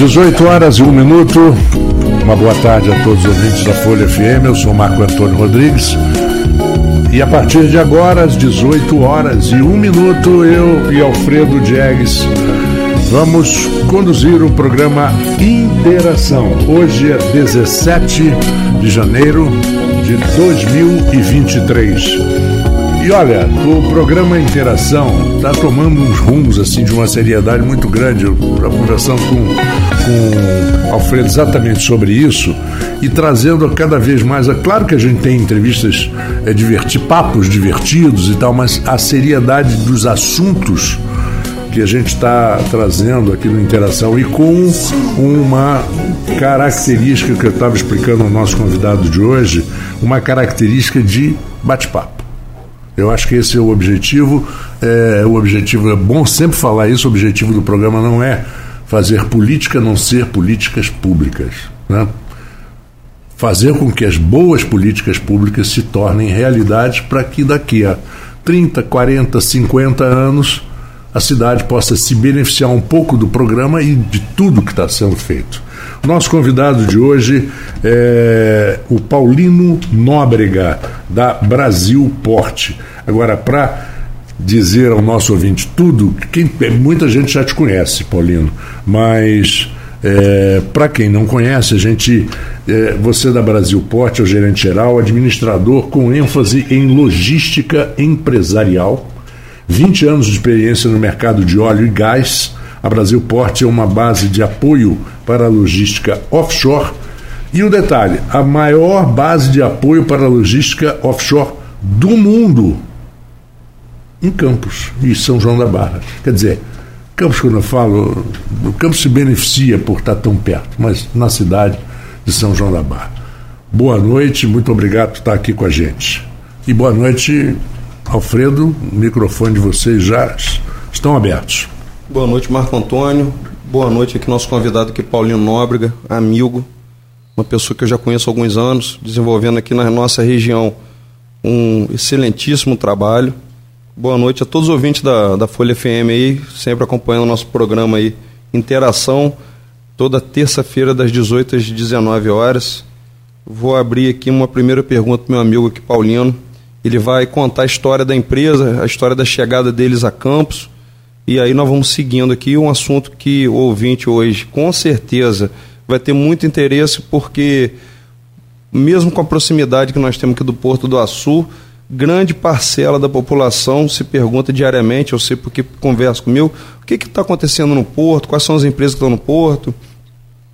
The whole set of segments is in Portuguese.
18 horas e 1 minuto. Uma boa tarde a todos os ouvintes da Folha FM. Eu sou Marco Antônio Rodrigues. E a partir de agora, às 18 horas e 1 minuto, eu e Alfredo Diegues vamos conduzir o programa Interação. Hoje é 17 de janeiro de 2023. E olha, o programa Interação está tomando uns rumos assim de uma seriedade muito grande. Eu estava conversando com, com Alfredo exatamente sobre isso e trazendo cada vez mais. É claro que a gente tem entrevistas, é, divertir, papos divertidos e tal, mas a seriedade dos assuntos que a gente está trazendo aqui no Interação e com uma característica que eu estava explicando ao nosso convidado de hoje, uma característica de bate-papo. Eu acho que esse é o objetivo. É, o objetivo é bom sempre falar isso. O objetivo do programa não é fazer política, não ser políticas públicas. Né? Fazer com que as boas políticas públicas se tornem realidade para que daqui a 30, 40, 50 anos a cidade possa se beneficiar um pouco do programa e de tudo que está sendo feito. Nosso convidado de hoje é o Paulino Nóbrega, da Brasil Porte. Agora, para dizer ao nosso ouvinte tudo, quem, muita gente já te conhece, Paulino, mas é, para quem não conhece, a gente, é, você da Brasil Porte é o gerente geral, administrador com ênfase em logística empresarial, 20 anos de experiência no mercado de óleo e gás, a Brasil Porte é uma base de apoio para a logística offshore. E o detalhe: a maior base de apoio para a logística offshore do mundo em Campos e São João da Barra. Quer dizer, Campos, quando eu falo, o Campos se beneficia por estar tão perto, mas na cidade de São João da Barra. Boa noite, muito obrigado por estar aqui com a gente. E boa noite, Alfredo, o microfone de vocês já estão abertos. Boa noite, Marco Antônio. Boa noite aqui, nosso convidado aqui, Paulinho Nóbrega, amigo, uma pessoa que eu já conheço há alguns anos, desenvolvendo aqui na nossa região um excelentíssimo trabalho. Boa noite a todos os ouvintes da, da Folha FM aí, sempre acompanhando o nosso programa aí, Interação, toda terça-feira das 18 às 19 horas. Vou abrir aqui uma primeira pergunta para meu amigo aqui, Paulino. Ele vai contar a história da empresa, a história da chegada deles a Campos, e aí nós vamos seguindo aqui um assunto que o ouvinte hoje, com certeza, vai ter muito interesse, porque mesmo com a proximidade que nós temos aqui do Porto do Açu, grande parcela da população se pergunta diariamente, eu sei porque converso comigo, o que está acontecendo no Porto, quais são as empresas que estão no Porto,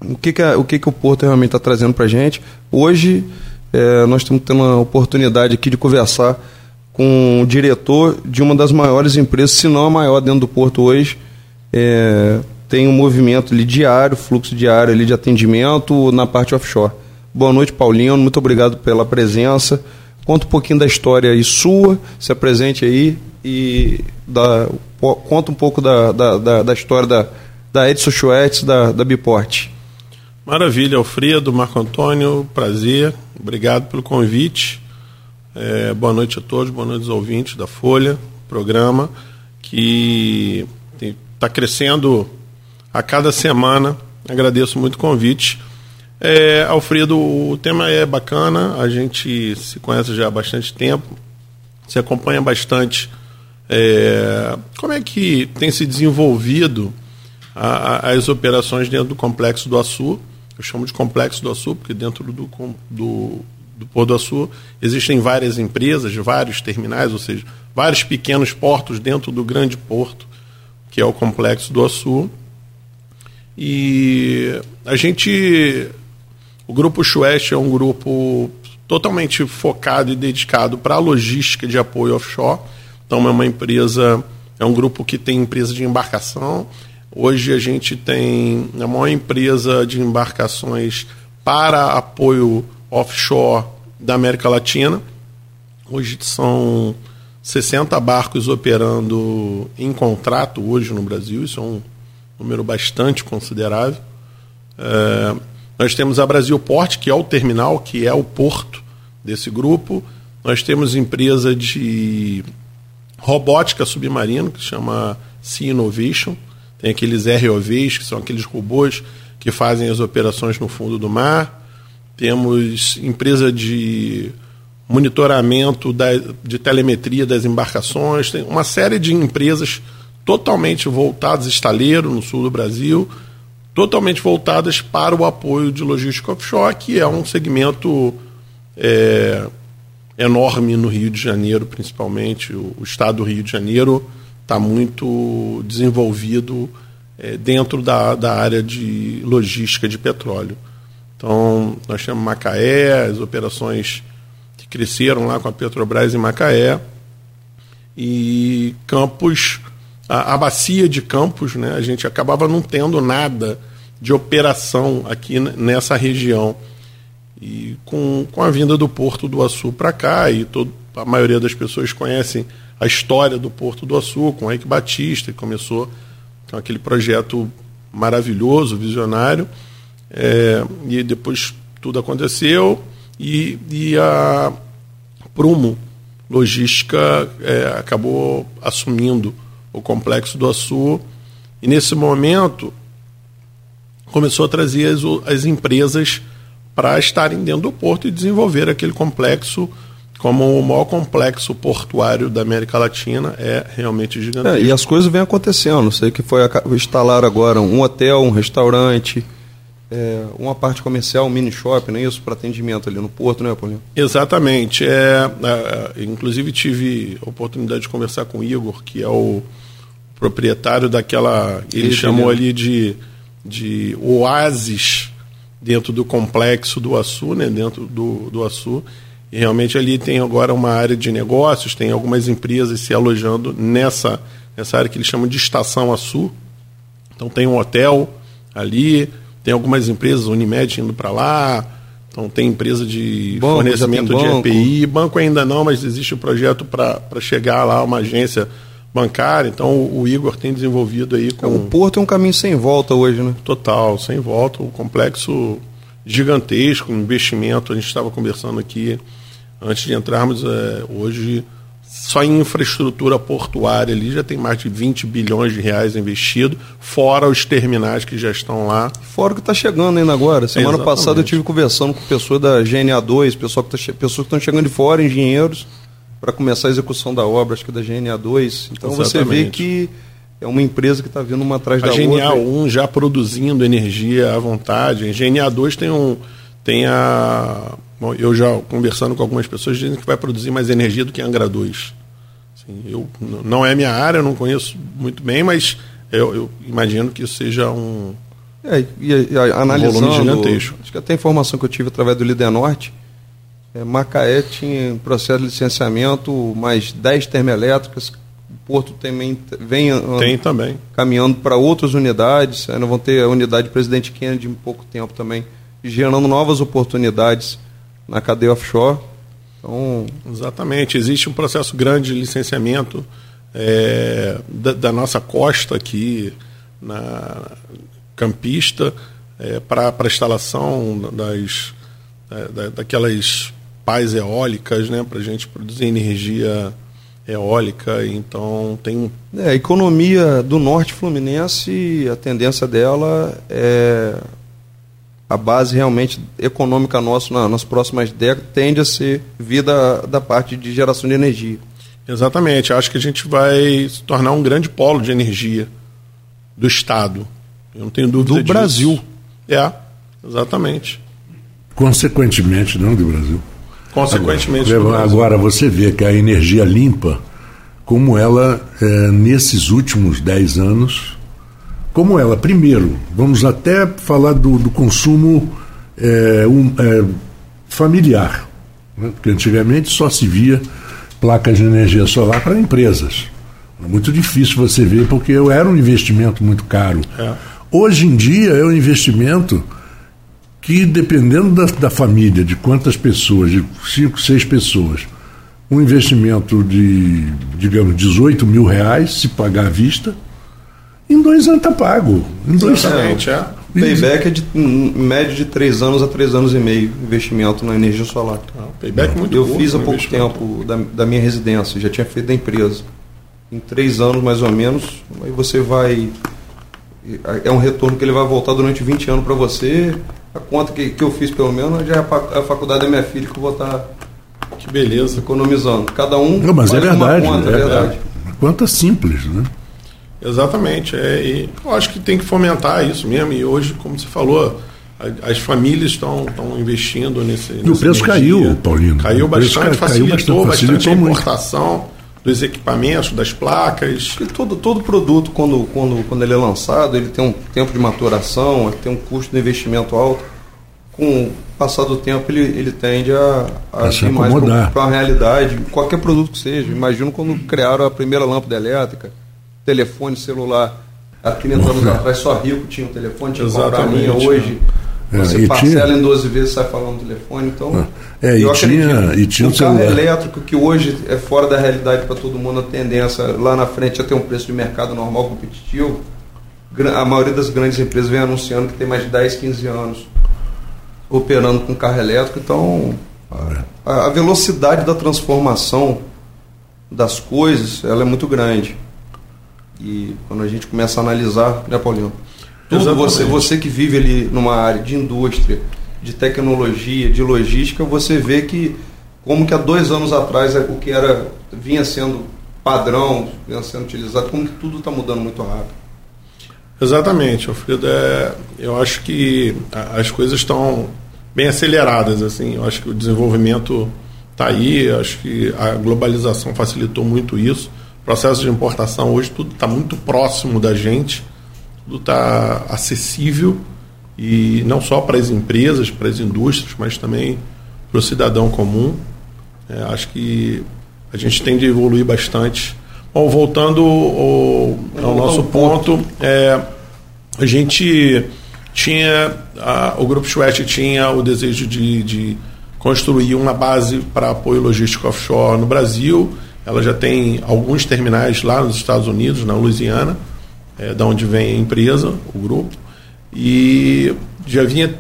o que, que, o, que, que o Porto realmente está trazendo para a gente. Hoje é, nós estamos tendo a oportunidade aqui de conversar com o diretor de uma das maiores empresas, se não a maior dentro do porto hoje. É, tem um movimento ali diário, fluxo diário ali de atendimento na parte offshore. Boa noite, Paulinho. Muito obrigado pela presença. Conta um pouquinho da história aí sua, se apresente aí e da, conta um pouco da, da, da, da história da, da Edson Schweitz, da, da Biport. Maravilha, Alfredo, Marco Antônio, prazer. Obrigado pelo convite. É, boa noite a todos, boa noite aos ouvintes da Folha, programa que está crescendo a cada semana. Agradeço muito o convite. É, Alfredo, o tema é bacana, a gente se conhece já há bastante tempo, se acompanha bastante é, como é que tem se desenvolvido a, a, as operações dentro do Complexo do Açu. Eu chamo de Complexo do Açu, porque dentro do, do do Porto do Açu existem várias empresas, vários terminais, ou seja, vários pequenos portos dentro do grande porto, que é o Complexo do Açu. E a gente, o Grupo Sueste é um grupo totalmente focado e dedicado para a logística de apoio offshore. Então é uma empresa, é um grupo que tem empresa de embarcação. Hoje a gente tem a maior empresa de embarcações para apoio offshore da América Latina. Hoje são 60 barcos operando em contrato hoje no Brasil, isso é um número bastante considerável. É, nós temos a Brasil Port, que é o terminal, que é o porto desse grupo. Nós temos empresa de robótica submarina, que se chama Sea Innovation. Tem aqueles ROVs, que são aqueles robôs que fazem as operações no fundo do mar. Temos empresa de monitoramento da, de telemetria das embarcações, tem uma série de empresas totalmente voltadas, estaleiro no sul do Brasil, totalmente voltadas para o apoio de logística offshore, que é um segmento é, enorme no Rio de Janeiro, principalmente. O, o estado do Rio de Janeiro está muito desenvolvido é, dentro da, da área de logística de petróleo. Então, nós temos Macaé, as operações que cresceram lá com a Petrobras em Macaé, e Campos, a, a bacia de Campos, né, a gente acabava não tendo nada de operação aqui nessa região. E com, com a vinda do Porto do Açu para cá, e todo, a maioria das pessoas conhecem a história do Porto do Açu, com o Eike Batista, que começou com aquele projeto maravilhoso, visionário, é, e depois tudo aconteceu, e, e a Prumo Logística é, acabou assumindo o complexo do Açu, e nesse momento começou a trazer as, as empresas para estarem dentro do porto e desenvolver aquele complexo como o maior complexo portuário da América Latina é realmente gigantesco. É, e as coisas vêm acontecendo. Sei que foi instalar agora um hotel, um restaurante, é, uma parte comercial, um mini shopping, não é isso? Para atendimento ali no porto, não é, Paulinho? Exatamente. É, é, inclusive tive a oportunidade de conversar com o Igor, que é o proprietário daquela. Ele chamou ali de, de oásis dentro do complexo do Açu, né, dentro do, do Açu. E realmente ali tem agora uma área de negócios, tem algumas empresas se alojando nessa, nessa área que eles chamam de Estação Açu. Então tem um hotel ali, tem algumas empresas, Unimed indo para lá, então tem empresa de banco, fornecimento de EPI, banco ainda não, mas existe o um projeto para chegar lá, uma agência bancária, então o, o Igor tem desenvolvido aí com... O Porto é um caminho sem volta hoje, né? Total, sem volta, o complexo gigantesco, investimento, a gente estava conversando aqui antes de entrarmos, é, hoje só em infraestrutura portuária ali já tem mais de 20 bilhões de reais investido, fora os terminais que já estão lá. Fora o que está chegando ainda agora. Semana passada eu tive conversando com pessoas da GNA2, pessoal que tá, pessoas que estão chegando de fora, engenheiros, para começar a execução da obra, acho que da GNA2. Então Exatamente. você vê que é uma empresa que está vindo uma atrás a da GNA outra. A GNA 1 já produzindo energia à vontade. A GNA 2 tem, um, tem a. Bom, eu já conversando com algumas pessoas dizem que vai produzir mais energia do que a Angra 2. Assim, eu, não é minha área, eu não conheço muito bem, mas eu, eu imagino que isso seja um. É, e, e, analisando, um gigantesco. Acho que até a informação que eu tive através do Líder Norte, é, Macaé tinha processo de licenciamento, mais 10 termoelétricas, Porto também vem Tem também. caminhando para outras unidades. Ainda vão ter a unidade Presidente Kennedy em pouco tempo também, gerando novas oportunidades na cadeia offshore. Então... Exatamente. Existe um processo grande de licenciamento é, da, da, nossa costa aqui, na campista, é, para a instalação das, da, daquelas pás eólicas, né, para a gente produzir energia eólica, então tem é, a economia do norte fluminense, a tendência dela é a base realmente econômica nossa na, nas próximas décadas tende a ser vida da parte de geração de energia. Exatamente, acho que a gente vai se tornar um grande polo de energia do estado. Eu não tenho dúvida do disso. Brasil. É, exatamente. Consequentemente, não do Brasil. Consequentemente. Agora, agora você vê que a energia limpa, como ela, é, nesses últimos 10 anos, como ela, primeiro, vamos até falar do, do consumo é, um, é, familiar, né? porque antigamente só se via placas de energia solar para empresas. Muito difícil você ver, porque era um investimento muito caro. É. Hoje em dia é um investimento que dependendo da, da família, de quantas pessoas, de cinco, seis pessoas, um investimento de, digamos, 18 mil reais, se pagar à vista, em dois anos está pago. Em dois Exatamente, é. Payback é de em média de três anos a três anos e meio investimento na energia solar. Ah, payback é muito Eu fiz há pouco tempo da, da minha residência, já tinha feito da empresa. Em três anos mais ou menos, aí você vai é um retorno que ele vai voltar durante 20 anos para você. A conta que, que eu fiz, pelo menos, já é a faculdade da minha filha que eu vou estar tá que beleza. economizando. Cada um Não, mas é verdade, conta, é, é verdade. Conta simples, né? Exatamente. É, e eu acho que tem que fomentar isso mesmo. E hoje, como você falou, as famílias estão investindo nesse. E o preço energia. caiu, Paulino. Caiu bastante, facilitou, caiu bastante, facilitou bastante a importação muito. Dos equipamentos, das placas. Porque todo, todo produto, quando, quando, quando ele é lançado, ele tem um tempo de maturação, tem um custo de investimento alto. Com o passar do tempo, ele, ele tende a, a, a mais para a realidade, qualquer produto que seja. Imagino quando criaram a primeira lâmpada elétrica, telefone celular. Há 30 anos atrás, só rico tinha um telefone, tinha que comprar a minha. Hoje, é, você parcela tinha... em 12 vezes sai falando no telefone. Então, é, e, tinha, e tinha o carro elétrico, que hoje é fora da realidade para todo mundo, a tendência lá na frente a ter um preço de mercado normal, competitivo. A maioria das grandes empresas vem anunciando que tem mais de 10, 15 anos operando com carro elétrico. Então, a, a velocidade da transformação das coisas ela é muito grande. E quando a gente começa a analisar, né, Paulinho? Tudo você, você que vive ali numa área de indústria, de tecnologia, de logística, você vê que como que há dois anos atrás é o que era vinha sendo padrão, vinha sendo utilizado, como que tudo está mudando muito rápido. Exatamente, Alfredo. É, eu acho que as coisas estão bem aceleradas. assim Eu acho que o desenvolvimento está aí, acho que a globalização facilitou muito isso. O processo de importação hoje tudo está muito próximo da gente tudo está acessível e não só para as empresas, para as indústrias, mas também para o cidadão comum. É, acho que a gente tem de evoluir bastante. Bom, voltando ao, ao nosso ponto, é, a gente tinha, a, o Grupo Schwett tinha o desejo de, de construir uma base para apoio logístico offshore no Brasil. Ela já tem alguns terminais lá nos Estados Unidos, na Louisiana é, da onde vem a empresa, o grupo, e já vinha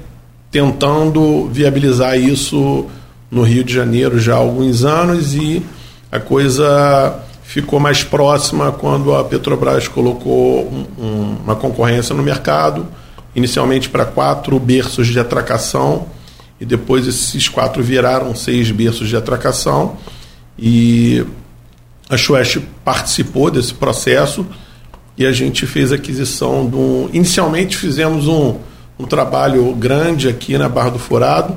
tentando viabilizar isso no Rio de Janeiro já há alguns anos e a coisa ficou mais próxima quando a Petrobras colocou um, um, uma concorrência no mercado, inicialmente para quatro berços de atracação e depois esses quatro viraram seis berços de atracação e a Sueste participou desse processo e a gente fez aquisição de um. Inicialmente fizemos um, um trabalho grande aqui na Barra do Furado.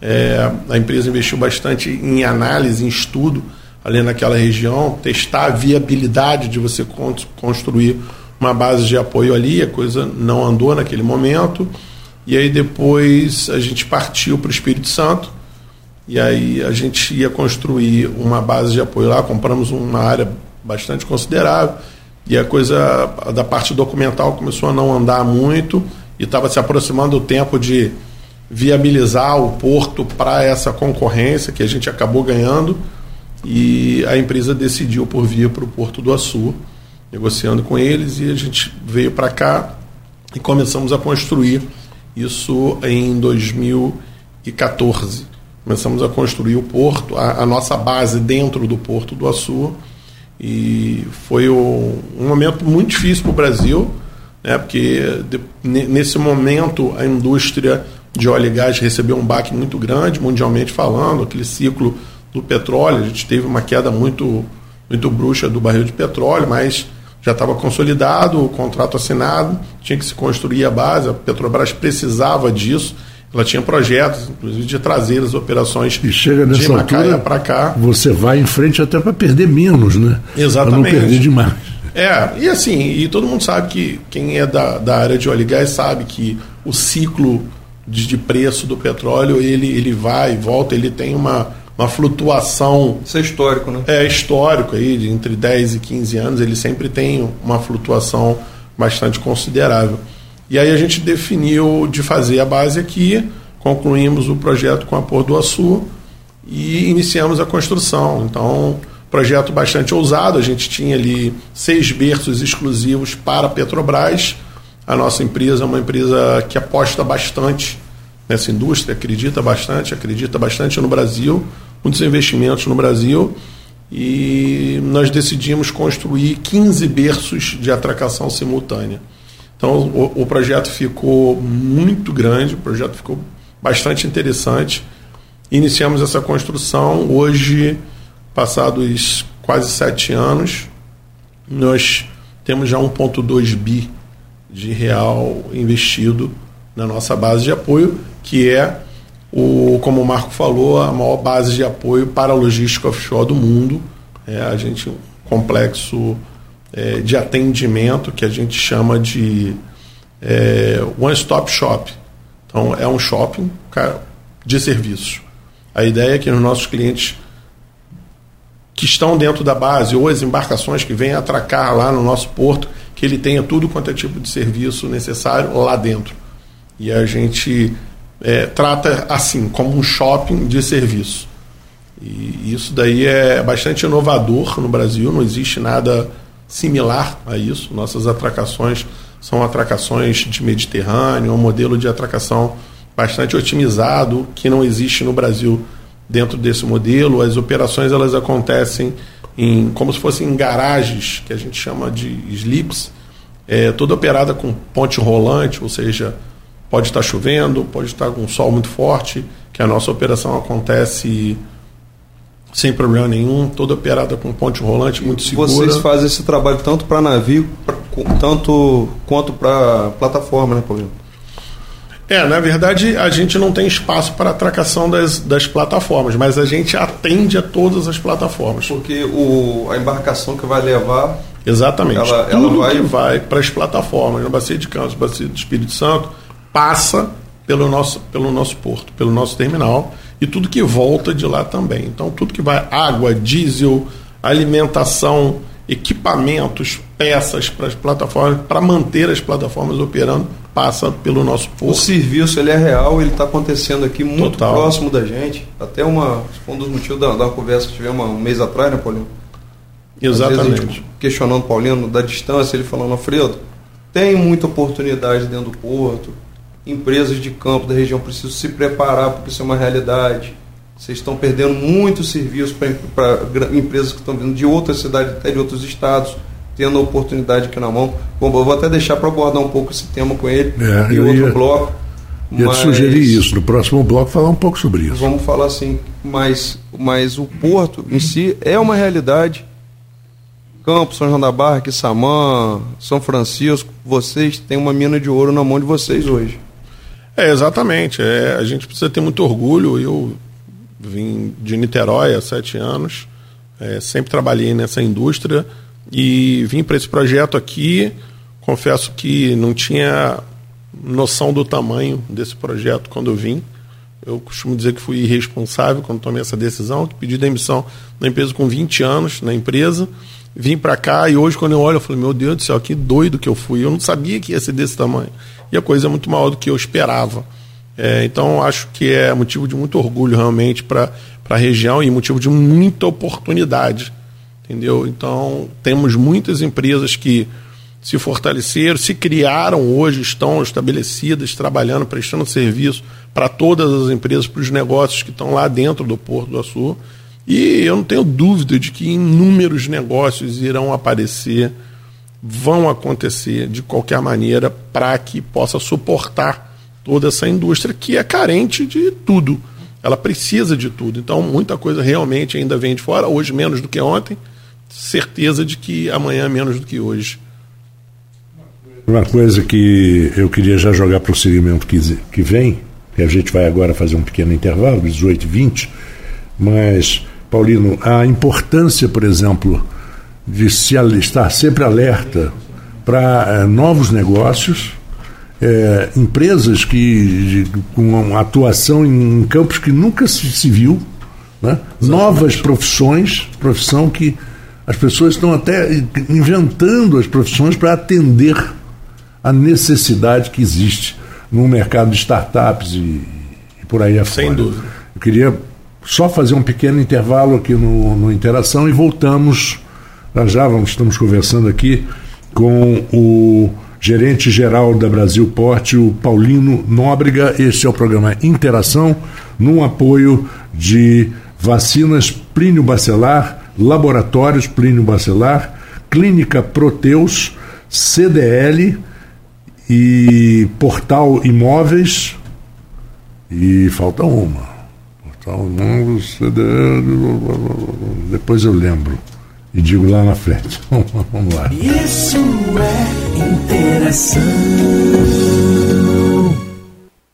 É, a empresa investiu bastante em análise, em estudo ali naquela região, testar a viabilidade de você construir uma base de apoio ali. A coisa não andou naquele momento. E aí depois a gente partiu para o Espírito Santo. E aí a gente ia construir uma base de apoio lá, compramos uma área bastante considerável e a coisa da parte documental começou a não andar muito e estava se aproximando o tempo de viabilizar o porto para essa concorrência que a gente acabou ganhando e a empresa decidiu por vir para o Porto do Açu, negociando com eles e a gente veio para cá e começamos a construir isso em 2014. Começamos a construir o porto, a, a nossa base dentro do Porto do Açu e foi um, momento muito difícil para o Brasil, né, porque de, nesse momento a indústria de óleo e gás recebeu um baque muito grande, mundialmente falando, aquele ciclo do petróleo, a gente teve uma queda muito, muito bruxa do barril de petróleo, mas já estava consolidado, o contrato assinado, tinha que se construir a base, a Petrobras precisava disso, ela tinha projetos, inclusive, de trazer as operações e chega nessa de Macaé para cá. Você vai em frente até para perder menos, né? Exatamente. Para não perder demais. É, e assim, e todo mundo sabe que quem é da, da área de óleo e gás sabe que o ciclo de, de preço do petróleo ele, ele vai e volta, ele tem uma, uma flutuação. Isso é histórico, né? É histórico aí, de entre 10 e 15 anos, ele sempre tem uma flutuação bastante considerável. E aí a gente definiu de fazer a base aqui, concluímos o projeto com a Pôr do Açu e iniciamos a construção. Então, projeto bastante ousado, a gente tinha ali seis berços exclusivos para a Petrobras. A nossa empresa é uma empresa que aposta bastante nessa indústria, acredita bastante, acredita bastante no Brasil, muitos investimentos no Brasil. E nós decidimos construir 15 berços de atracação simultânea. Então o, o projeto ficou muito grande, o projeto ficou bastante interessante. Iniciamos essa construção hoje, passados quase sete anos, nós temos já 1,2 bi de real investido na nossa base de apoio, que é o, como o Marco falou, a maior base de apoio para logística offshore do mundo. É, a gente um complexo é, de atendimento que a gente chama de é, one stop shop. Então é um shopping de serviços. A ideia é que os nossos clientes que estão dentro da base ou as embarcações que vêm atracar lá no nosso porto, que ele tenha tudo quanto é tipo de serviço necessário lá dentro. E a gente é, trata assim, como um shopping de serviço. E isso daí é bastante inovador no Brasil, não existe nada similar a isso. Nossas atracações são atracações de Mediterrâneo, um modelo de atracação bastante otimizado que não existe no Brasil dentro desse modelo. As operações elas acontecem em como se fossem em garagens que a gente chama de slips, é, toda operada com ponte rolante, ou seja, Pode estar chovendo, pode estar com sol muito forte, que a nossa operação acontece sem problema nenhum, toda operada com ponte rolante muito segura. Vocês fazem esse trabalho tanto para navio, pra, tanto quanto para plataforma, né, Paulinho? É, na verdade, a gente não tem espaço para atracação das, das plataformas, mas a gente atende a todas as plataformas. Porque o, a embarcação que vai levar. Exatamente. Ela, ela Tudo vai, que vai para as plataformas, na Bacia de Campos, Bacia do Espírito Santo, passa pelo nosso, pelo nosso porto, pelo nosso terminal e tudo que volta de lá também. Então, tudo que vai água, diesel, alimentação, equipamentos, peças para as plataformas, para manter as plataformas operando, passa pelo nosso porto. O serviço ele é real, ele está acontecendo aqui muito Total. próximo da gente. Até uma, um dos motivos da, da conversa que tivemos um mês atrás, né, Paulinho? Exatamente. questionando o Paulino da distância, ele falando, Alfredo, tem muita oportunidade dentro do porto, empresas de campo da região precisam se preparar porque isso é uma realidade. Vocês estão perdendo muito serviço para empresas que estão vindo de outras cidades, até de outros estados, tendo a oportunidade aqui na mão. Bom, eu vou até deixar para abordar um pouco esse tema com ele é, em outro ia, bloco. Ia mas, te sugerir isso, no próximo bloco falar um pouco sobre isso. Vamos falar assim, mas, mas o porto em si é uma realidade. Campos, São João da Barra, Quissamã, São Francisco, vocês têm uma mina de ouro na mão de vocês hoje. É, exatamente. É, a gente precisa ter muito orgulho. Eu vim de Niterói há sete anos, é, sempre trabalhei nessa indústria e vim para esse projeto aqui. Confesso que não tinha noção do tamanho desse projeto quando eu vim. Eu costumo dizer que fui irresponsável quando tomei essa decisão, que pedi demissão na empresa com 20 anos na empresa. Vim para cá e hoje, quando eu olho, eu falei: Meu Deus do céu, que doido que eu fui. Eu não sabia que ia ser desse tamanho e a coisa é muito maior do que eu esperava. É, então, acho que é motivo de muito orgulho realmente para a região e motivo de muita oportunidade. Entendeu? Então, temos muitas empresas que se fortaleceram, se criaram hoje, estão estabelecidas, trabalhando, prestando serviço para todas as empresas, para os negócios que estão lá dentro do Porto do Açu. E eu não tenho dúvida de que inúmeros negócios irão aparecer vão acontecer de qualquer maneira para que possa suportar toda essa indústria que é carente de tudo. Ela precisa de tudo. Então, muita coisa realmente ainda vem de fora, hoje menos do que ontem, certeza de que amanhã menos do que hoje. Uma coisa que eu queria já jogar para o segmento que, que vem, que a gente vai agora fazer um pequeno intervalo, 18 e 20, mas, Paulino, a importância, por exemplo, de se estar sempre alerta para é, novos negócios, é, empresas que de, com atuação em campos que nunca se, se viu, né? novas profissões, profissão que as pessoas estão até inventando as profissões para atender a necessidade que existe no mercado de startups e, e por aí afora. Sem dúvida. Eu queria só fazer um pequeno intervalo aqui no, no Interação e voltamos nós já vamos, estamos conversando aqui com o gerente geral da Brasil Porte, o Paulino Nóbrega. Este é o programa Interação, num apoio de vacinas Plínio Bacelar, Laboratórios Plínio Bacelar, Clínica Proteus, CDL e Portal Imóveis e falta uma. Portal Imóveis, depois eu lembro e digo lá na frente. Vamos lá. Isso é interação.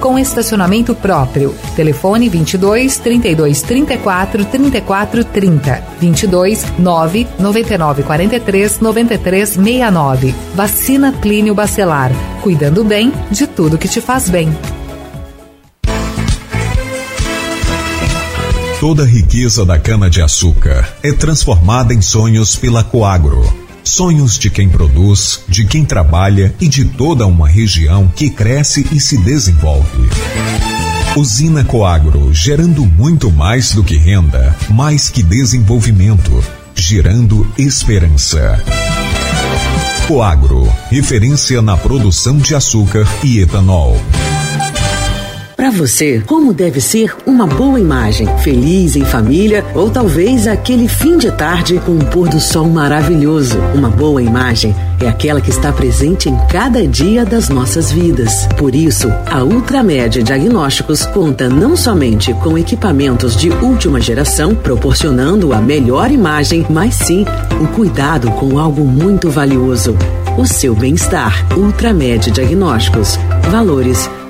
com estacionamento próprio. Telefone 22 32 34 34 30. 22 9 99 43 93 69. Vacina Plínio Bacelar. Cuidando bem de tudo que te faz bem. Toda a riqueza da cana-de-açúcar é transformada em sonhos pela Coagro Sonhos de quem produz, de quem trabalha e de toda uma região que cresce e se desenvolve. Usina Coagro, gerando muito mais do que renda, mais que desenvolvimento, gerando esperança. Coagro, referência na produção de açúcar e etanol. Você, como deve ser uma boa imagem? Feliz em família ou talvez aquele fim de tarde com um pôr do sol maravilhoso? Uma boa imagem é aquela que está presente em cada dia das nossas vidas. Por isso, a Ultramédia Diagnósticos conta não somente com equipamentos de última geração, proporcionando a melhor imagem, mas sim o cuidado com algo muito valioso: o seu bem-estar. Ultramédia Diagnósticos. Valores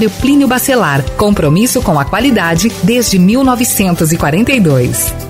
Laboratório Plínio Bacelar. Compromisso com a qualidade desde 1942.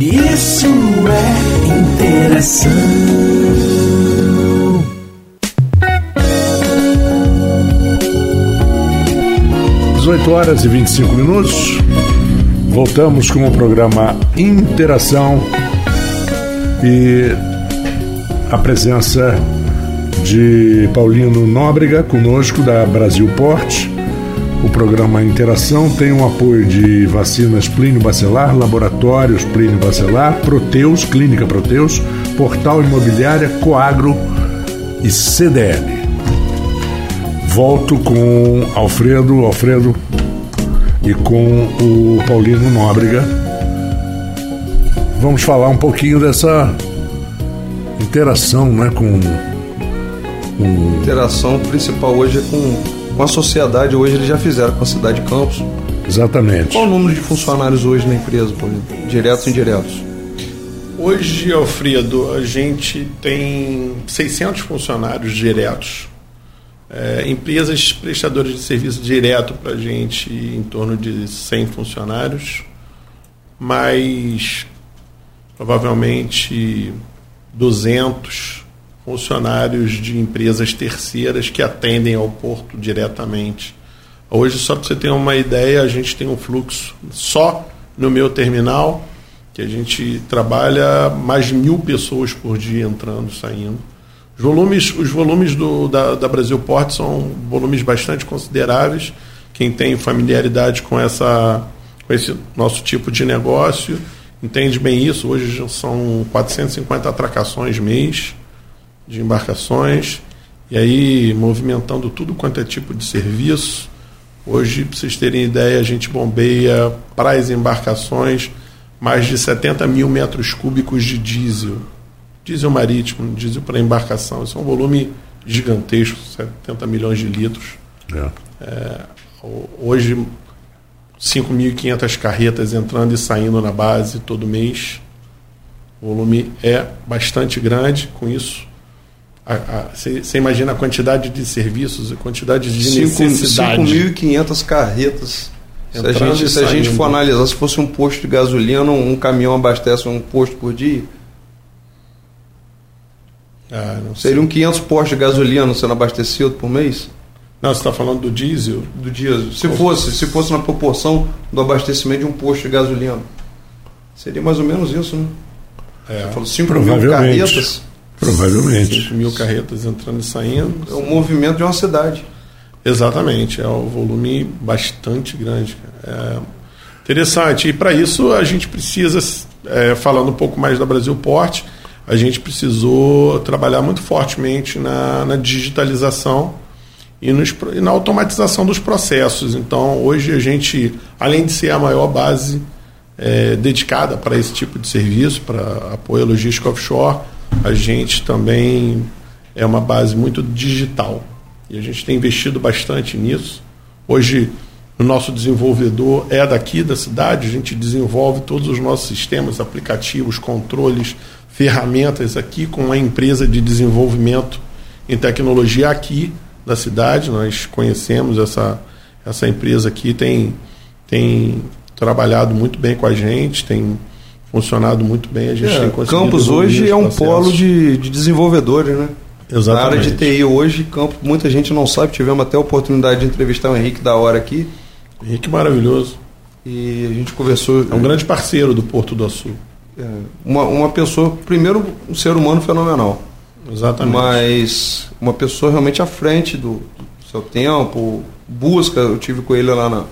Isso é interação. Dezoito horas e 25 minutos. Voltamos com o programa Interação e a presença de Paulino Nóbrega conosco da Brasil Porte o programa Interação tem o apoio de vacinas Plínio Bacelar, Laboratórios Plínio Bacelar, Proteus, Clínica Proteus, Portal Imobiliária, Coagro e CDL. Volto com Alfredo, Alfredo e com o Paulino Nóbrega. Vamos falar um pouquinho dessa interação, né, com, com... interação principal hoje é com com a sociedade hoje eles já fizeram com a cidade de Campos. Exatamente. Qual o número de funcionários hoje na empresa, Paulinho? Diretos e indiretos? Hoje, Alfredo, a gente tem 600 funcionários diretos. É, empresas prestadoras de serviço direto para a gente em torno de 100 funcionários, mais provavelmente 200 funcionários de empresas terceiras que atendem ao porto diretamente. Hoje, só para você ter uma ideia, a gente tem um fluxo só no meu terminal, que a gente trabalha mais de mil pessoas por dia entrando saindo. Os volumes, os volumes do, da, da Brasil Port são volumes bastante consideráveis. Quem tem familiaridade com, essa, com esse nosso tipo de negócio entende bem isso. Hoje são 450 atracações mês de embarcações e aí movimentando tudo quanto é tipo de serviço. Hoje, para vocês terem ideia, a gente bombeia para as embarcações mais de 70 mil metros cúbicos de diesel. Diesel marítimo, diesel para embarcação. Isso é um volume gigantesco, 70 milhões de litros. É. É, hoje, 5.500 carretas entrando e saindo na base todo mês. O volume é bastante grande. Com isso, você imagina a quantidade de serviços, a quantidade de Cinco- necessidade. 5.500 carretas. Se a, gente, se a gente for analisar, se fosse um posto de gasolina, um caminhão abastece um posto por dia, Ah, não, sei. seriam 500 postos de gasolina sendo abastecidos por mês? não, você está falando do diesel? do dia. Se fosse, se fosse na proporção do abastecimento de um posto de gasolina. Seria mais ou menos isso, né? É, Falou 5 mil Provavelmente. carretas. Provavelmente. 5 mil carretas entrando e saindo. É o movimento de uma cidade. Exatamente, é um volume bastante grande. É interessante. E para isso a gente precisa, é, falando um pouco mais da Brasil Porte, a gente precisou trabalhar muito fortemente na, na digitalização e, nos e na automatização dos processos. Então, hoje a gente, além de ser a maior base é, dedicada para esse tipo de serviço, para apoio à logística offshore, a gente também é uma base muito digital. E a gente tem investido bastante nisso. Hoje, o nosso desenvolvedor é daqui da cidade, a gente desenvolve todos os nossos sistemas, aplicativos, controles, ferramentas aqui com uma empresa de desenvolvimento em tecnologia aqui da cidade. Nós conhecemos essa, essa empresa aqui, tem, tem trabalhado muito bem com a gente, tem funcionado muito bem. A gente É, tem conseguido Campos hoje é um processos. polo de, de desenvolvedores, né? Na Exatamente. área de TI hoje, Campos, muita gente não sabe. Tivemos até a oportunidade de entrevistar o Henrique da hora aqui. Henrique maravilhoso. E a gente conversou. É um grande parceiro do Porto do Açu. é, uma, uma pessoa, primeiro, um ser humano fenomenal. Exatamente. Mas uma pessoa realmente à frente do, do seu tempo, busca, eu tive com ele lá na,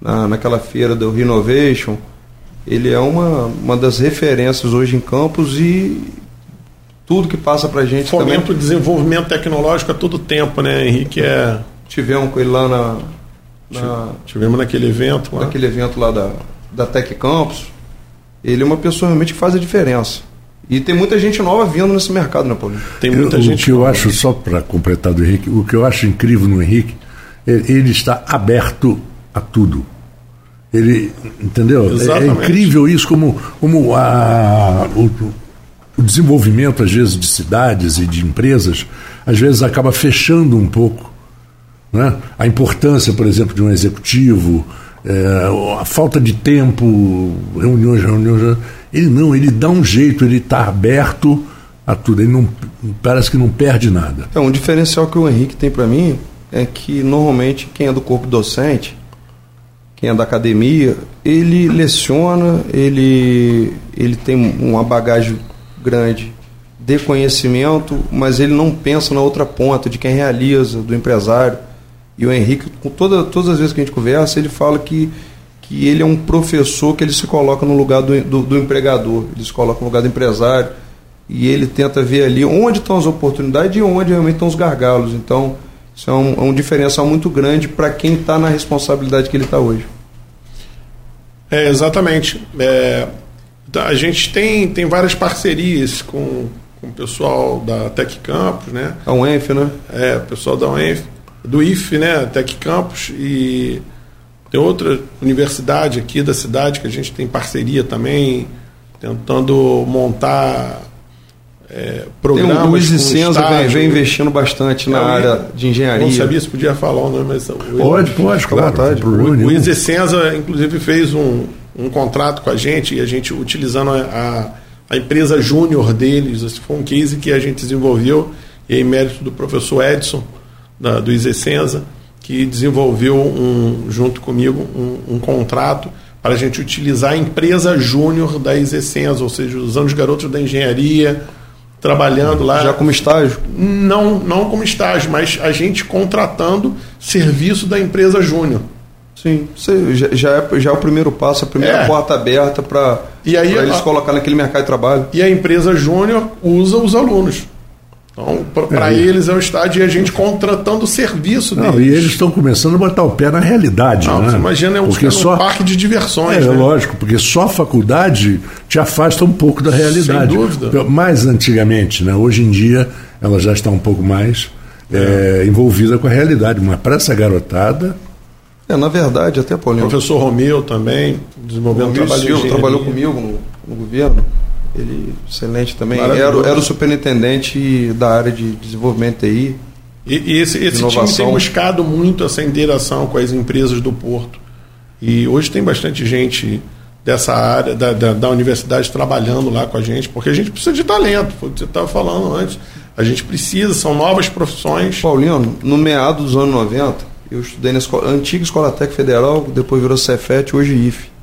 na, naquela feira do Renovation. Ele é uma, uma das referências hoje em Campos e tudo que passa pra gente Fomenta também. o desenvolvimento tecnológico a todo tempo, né? Henrique é. Tivemos com ele lá na, na, Tivemos naquele evento lá. naquele evento lá da, da Tech Campus. Ele é uma pessoa realmente que faz a diferença. E tem muita gente nova vindo nesse mercado, né, Paulinho? Tem Eu- muita o gente. que eu nova. acho, só para completar do Henrique, o que eu acho incrível no Henrique, é- ele está aberto a tudo. Ele, entendeu? É- É, incrível isso, como, como a, o, o desenvolvimento, às vezes, de cidades e de empresas, às vezes acaba fechando um pouco né? a importância, por exemplo, de um executivo, é, a falta de tempo, reuniões, reuniões. Ele não, ele dá um jeito, ele está aberto a tudo, ele não parece que não perde nada. É, um diferencial que o Henrique tem para mim é que normalmente quem é do corpo docente, quem é da academia, ele leciona, ele, ele tem uma bagagem grande de conhecimento, mas ele não pensa na outra ponta, de quem realiza, do empresário. E o Henrique, com toda, todas as vezes que a gente conversa, ele fala que, que ele é um professor que ele se coloca no lugar do, do, do empregador, ele se coloca no lugar do empresário e ele tenta ver ali onde estão as oportunidades e onde realmente estão os gargalos. Então, isso é um, é um diferencial muito grande para quem está na responsabilidade que ele está hoje. É, exatamente. É, tá, a gente tem, tem várias parcerias com, com o pessoal da Tec Campus, né? A UENF, né? É, o pessoal da UENF, do IF, né? Tec Campus e tem outra universidade aqui da cidade que a gente tem parceria também, tentando montar é, Tem programas. o Luiz Licenza vem, vem investindo bastante na É, o- área de engenharia. Não sabia se podia falar o nome, mas Pode, pode, claro. vontade. tem problema o nenhum. Izzy Senza, inclusive, fez um, um contrato com a gente e a gente, utilizando a, a, a empresa júnior deles, esse foi um case que a gente desenvolveu, e em mérito do professor Edson, da, do Izzy Senza, que desenvolveu, um, junto comigo, um, um contrato para a gente utilizar a empresa júnior da Izzy Senza, ou seja, usando os garotos da engenharia, trabalhando lá. Já como estágio? Não, não como estágio, mas a gente contratando serviço da empresa júnior. Sim. Você, já, já, é, já é o primeiro passo, a primeira É. porta aberta para eles a- colocar naquele mercado de trabalho. E a empresa júnior usa os alunos. Então, para É. eles é o estádio e a gente contratando o serviço Não, deles. e eles estão começando a botar o pé na realidade. Não, né? você imagina é um, porque é um só parque de diversões. É, né? lógico, porque só a faculdade te afasta um pouco da realidade. Sem dúvida. Mais antigamente, né? Hoje em dia ela já está um pouco mais é, envolvida com a realidade. Mas para essa garotada, É, na verdade, até O Paulinho. professor Romeu também, desenvolvendo Romeu trabalho de Silva trabalhou comigo no, no governo. Ele, excelente também. Era, era o superintendente da área de desenvolvimento TI. E, e esse, esse time Inovação. tem buscado muito essa interação com as empresas do Porto. E hoje tem bastante gente dessa área, da, da, da universidade, trabalhando lá com a gente, porque a gente precisa de talento, foi o que você estava falando antes. A gente precisa, são novas profissões. Paulinho, no meado dos anos 90, eu estudei na escola, antiga Escola Técnica Federal, depois virou Cefet, hoje IFE.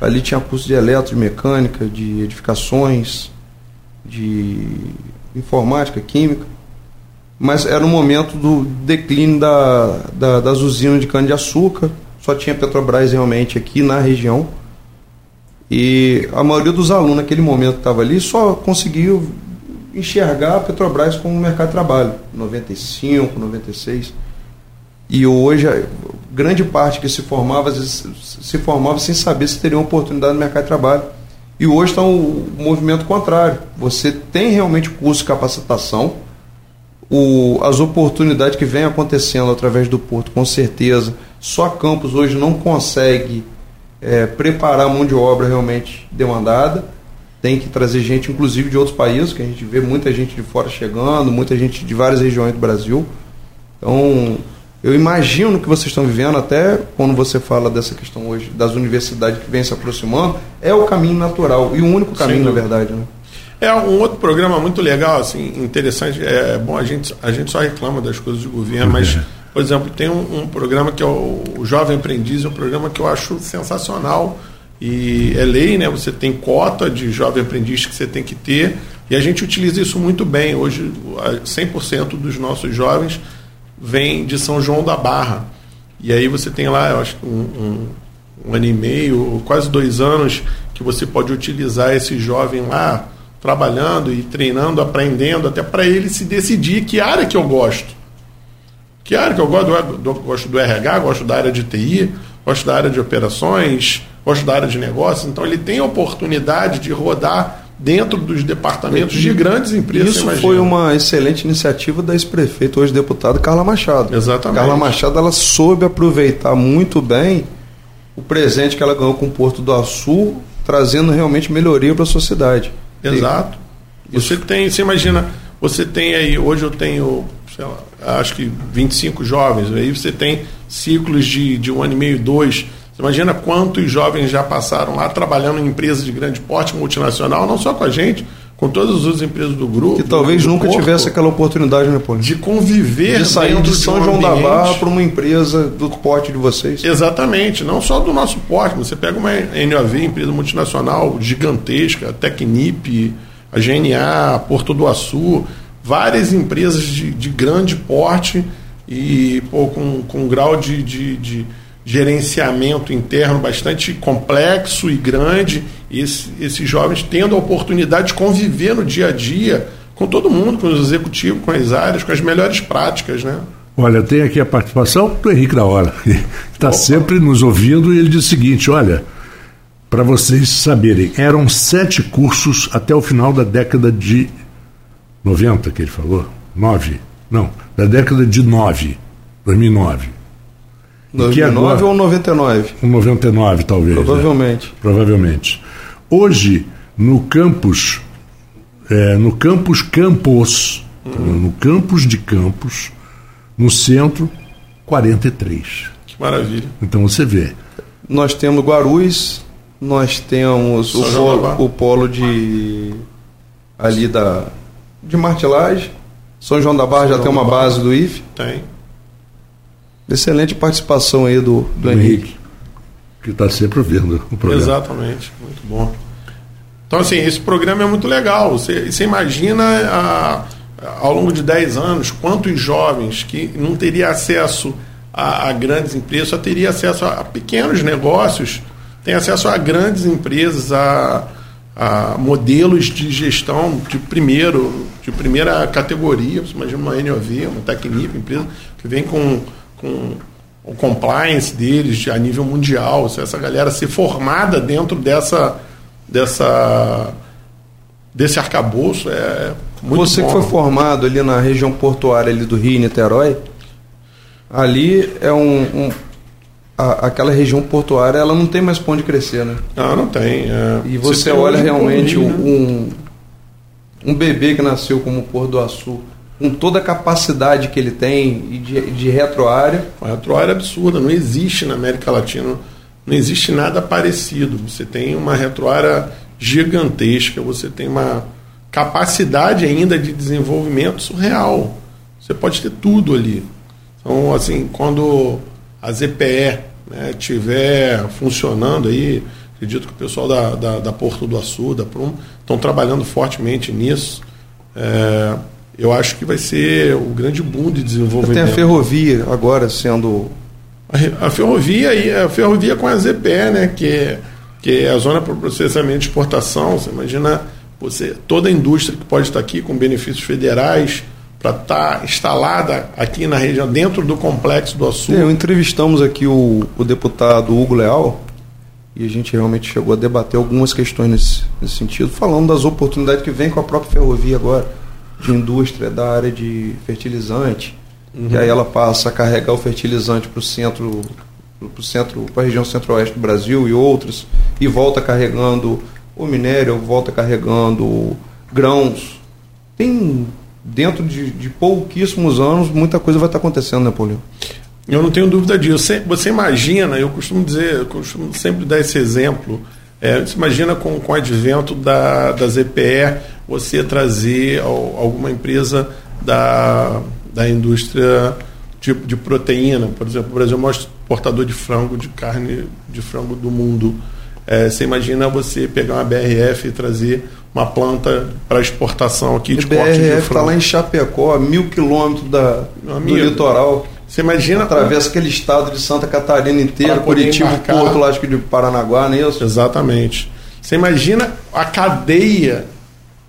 Ali tinha curso de eletro, de mecânica, de edificações, de informática, química. Mas era um momento do declínio da, da- das usinas de cana-de-açúcar. Só tinha Petrobras realmente aqui na região. E a maioria dos alunos naquele momento que estava ali só conseguiu enxergar a Petrobras como mercado de trabalho. 95, 96. E hoje, grande parte que se formava, se formava sem saber se teria uma oportunidade no mercado de trabalho. E hoje está o movimento contrário. Você tem realmente curso de capacitação, o, as oportunidades que vêm acontecendo através do Porto, com certeza, só a campus hoje não consegue é, preparar a mão de obra realmente demandada. Tem que trazer gente, inclusive de outros países, que a gente vê muita gente de fora chegando, muita gente de várias regiões do Brasil. Então, eu imagino que vocês estão vivendo, até quando você fala dessa questão hoje das universidades que vêm se aproximando, é o caminho natural e o único caminho, na verdade. Né? É um outro programa muito legal, assim, interessante. É bom, a gente, a gente só reclama das coisas do governo, mas, por exemplo, tem um, um programa que é o, o Jovem Aprendiz, é um programa que eu acho sensacional. E é lei, né? Você tem cota de jovem aprendiz que você tem que ter, e a gente utiliza isso muito bem. Hoje, a- 100% dos nossos jovens vem de São João da Barra. E aí você tem lá, eu acho um, um, um ano e meio, quase dois anos, que você pode utilizar esse jovem lá trabalhando e treinando, aprendendo, até para ele se decidir que área que eu gosto. Que área que eu gosto? Do, gosto do RH, gosto da área de TI, gosto da área de operações, gosto da área de negócios. Então ele tem a oportunidade de rodar dentro dos departamentos de grandes empresas. Isso foi uma excelente iniciativa da ex-prefeita, hoje deputada Carla Machado. Exatamente. Carla Machado ela soube aproveitar muito bem o presente que ela ganhou com o Porto do Açu, trazendo realmente melhoria para a sociedade. Exato. Você tem, você imagina, você tem aí, hoje eu tenho, sei lá, acho que 25 jovens, aí você tem ciclos de, de um ano e meio, dois. Imagina quantos jovens já passaram lá trabalhando em empresas de grande porte multinacional, não só com a gente, com todas as outras empresas do grupo. Que talvez nunca Porto, tivesse aquela oportunidade, né, Paulo? de conviver De sair de São um João da ambiente- Barra para uma empresa do porte de vocês. Exatamente, não só do nosso porte, você pega uma NAV, empresa multinacional gigantesca, a Tecnip, a GNA, Porto do Açu, várias empresas de, de grande porte e pô, com, com um grau de, de, de gerenciamento interno bastante complexo e grande, e esse- esses jovens tendo a oportunidade de conviver no dia a dia com todo mundo, com os executivos, com as áreas, com as melhores práticas, né? olha, tem aqui a participação do Henrique da Hora, que está sempre nos ouvindo, e ele diz o seguinte: olha, para vocês saberem, eram sete cursos até o final da década de 90, que ele falou? Nove? Não, da década de 9, 2009. E que 99 agora- ou 99? Um 99, talvez. né? Provavelmente. provavelmente. Hoje, no campus, é, no campus Campos, no campus de Campos, no centro, 43. Que maravilha. Então você vê. Nós temos Guarulhos, nós temos o São polo, o polo de ali da de Martilagem. São João da Barra já João tem uma base do IFE. Tem. Excelente participação aí do, do, Do Henrique. Henrique, que está sempre ouvindo o programa. Exatamente, muito bom. Então, assim, esse programa é muito legal. Você, você imagina a- ao longo de 10 anos quantos jovens que não teria acesso a, a grandes empresas, só teria acesso a, a pequenos negócios, tem acesso a grandes empresas, a, a modelos de gestão de primeiro, de primeira categoria. Você imagina uma NOV, uma Tecnip, empresa que vem com, com o compliance deles a nível mundial, se essa galera ser formada dentro dessa, dessa desse arcabouço é muito Você bom. que foi formado ali na região portuária ali do Rio e Niterói, ali é um, um a, aquela região portuária, ela não tem mais ponto de crescer, né? Ah, não tem. é. E você tem olha realmente um, um, um bebê que nasceu como Pôr do Açu, com toda a capacidade que ele tem e de, de retroárea. A retroárea é absurda, não existe na América Latina, não existe nada parecido. Você tem uma retroárea gigantesca, você tem uma capacidade ainda de desenvolvimento surreal. Você pode ter tudo ali. Então, assim, quando a ZPE né, tiver funcionando aí, acredito que o pessoal da, da, da Porto do Açu, da Prum, estão trabalhando fortemente nisso. É, eu acho que vai ser o grande boom de desenvolvimento. Tem a ferrovia agora sendo. A, a ferrovia e a ferrovia com a ZPE, né, que é, que é a zona para processamento de exportação. Você imagina você toda a indústria que pode estar aqui com benefícios federais para estar instalada aqui na região dentro do complexo do Açu. Eu entrevistamos aqui o, o deputado Hugo Leal e a gente realmente chegou a debater algumas questões nesse, nesse sentido, falando das oportunidades que vem com a própria ferrovia agora, de indústria, da área de fertilizante. E aí ela passa a carregar o fertilizante para o centro, para centro, para a região centro-oeste do Brasil e outros, e volta carregando o minério, volta carregando grãos. Tem dentro de, de pouquíssimos anos muita coisa vai estar acontecendo, né, Paulinho? Eu não tenho dúvida disso. Você, você imagina, eu costumo dizer, eu costumo sempre dar esse exemplo. É, você imagina com, com o advento da, da ZPE você trazer al- alguma empresa da, da indústria tipo de proteína, por exemplo, o Brasil é o maior exportador de frango, de carne de frango do mundo. É, você imagina você pegar uma BRF e trazer uma planta para exportação aqui de O corte de BRF está frango. lá em Chapecó, a mil quilômetros da, Meu do amigo, litoral. Você imagina Atravessa aquele estado de Santa Catarina inteiro, Curitiba. Porto, lá acho que de Paranaguá, não é isso? Exatamente. Você imagina a cadeia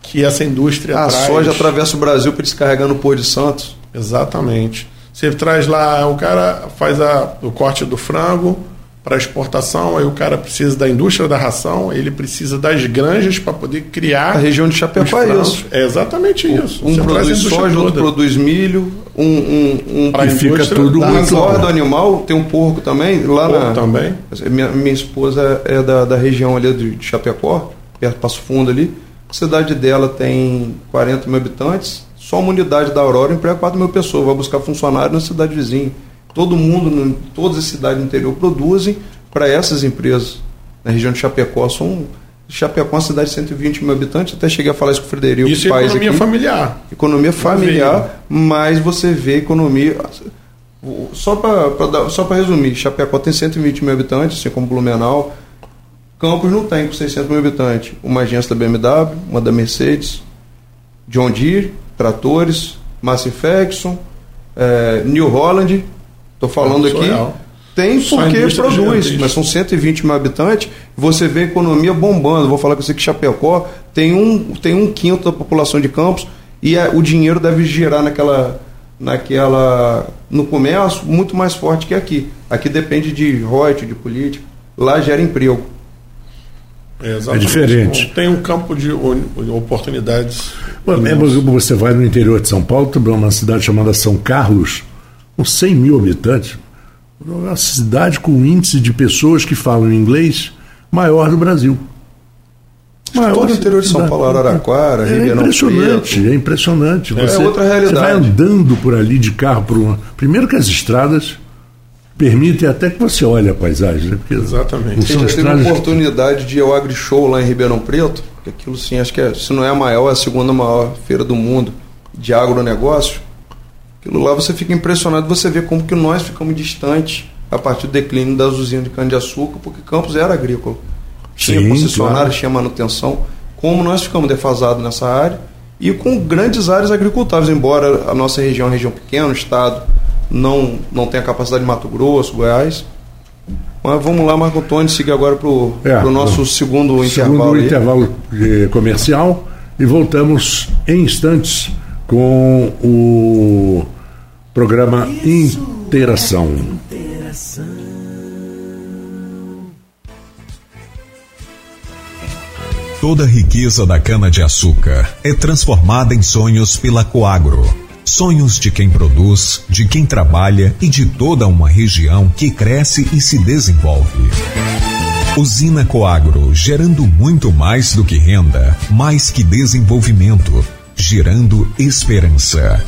que essa indústria A traz. soja atravessa o Brasil para descarregar no Porto de Santos. Exatamente. Você traz lá, o cara faz a, o corte do frango para exportação, aí o cara precisa da indústria da ração, ele precisa das granjas para poder criar. A região de Chapecó é isso. É exatamente isso. Um Você produz soja, outro produz milho, um, um, um Pra E fica tudo muito. Fora do animal, tem um porco também, lá Porco na. também. Minha, minha esposa é da, da região ali de Chapecó, perto de Passo Fundo ali. A cidade dela tem 40 mil habitantes, só uma unidade da Aurora emprega 4 mil pessoas, vai buscar funcionário na cidade vizinha. Todo mundo, todas as cidades do interior produzem para essas empresas. Na região de Chapecó, são. Chapecó é uma cidade de 120 mil habitantes, até cheguei a falar isso com o Frederico Isso é economia aqui familiar. economia familiar, mas você vê economia. Só para só para resumir, Chapecó tem 120 mil habitantes, assim como Blumenau. Campos não tem com 600 mil habitantes. Uma agência da BMW, uma da Mercedes, John Deere, tratores, Massey Ferguson, eh, New Holland. Estou falando aqui. Surreal. Tem porque produz, mas são 120 mil habitantes. Você vê a economia bombando. Vou falar com você que Chapecó tem um, tem um quinto da população de Campos e a- o dinheiro deve girar naquela, naquela, no comércio muito mais forte que aqui. Aqui depende de royalties, de política. Lá gera emprego. É, exatamente. diferente. Tem um campo de oportunidades. É, imenso. Você vai no interior de São Paulo, tem uma cidade chamada São Carlos, com 100 mil habitantes. Uma cidade com índice de pessoas que falam inglês maior do Brasil. Maior Todo o interior de São. Paulo, Araraquara, É Ribeirão impressionante, Preto. é impressionante. É outra realidade. Você vai andando por ali de carro por uma. Primeiro que as estradas permitem até que você olhe a paisagem, né? Porque Exatamente. são teve a oportunidade de ir ao AgriShow lá em Ribeirão Preto, que aquilo sim, acho que é, se não é a maior, é a segunda maior feira do mundo de agronegócio. Aquilo lá você fica impressionado, você vê como que nós ficamos distantes a partir do declínio das usinas de cana-de-açúcar, porque Campos era agrícola. Tinha Sim, concessionária, claro. tinha manutenção. Como nós ficamos defasados nessa área e com grandes áreas agricultáveis, embora a nossa região é uma região pequena, o estado não, não tenha capacidade de Mato Grosso, Goiás, Mas vamos lá, Marco Antônio, seguir agora para o É, nosso segundo, Segundo intervalo. aí. intervalo eh, comercial e voltamos em instantes com o programa Interação. Toda a riqueza da cana-de-açúcar é transformada em sonhos pela Coagro. Sonhos de quem produz, de quem trabalha e de toda uma região que cresce e se desenvolve. Usina Coagro, gerando muito mais do que renda, mais que desenvolvimento, gerando esperança.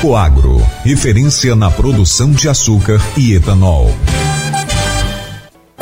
Coagro, referência na produção de açúcar e etanol.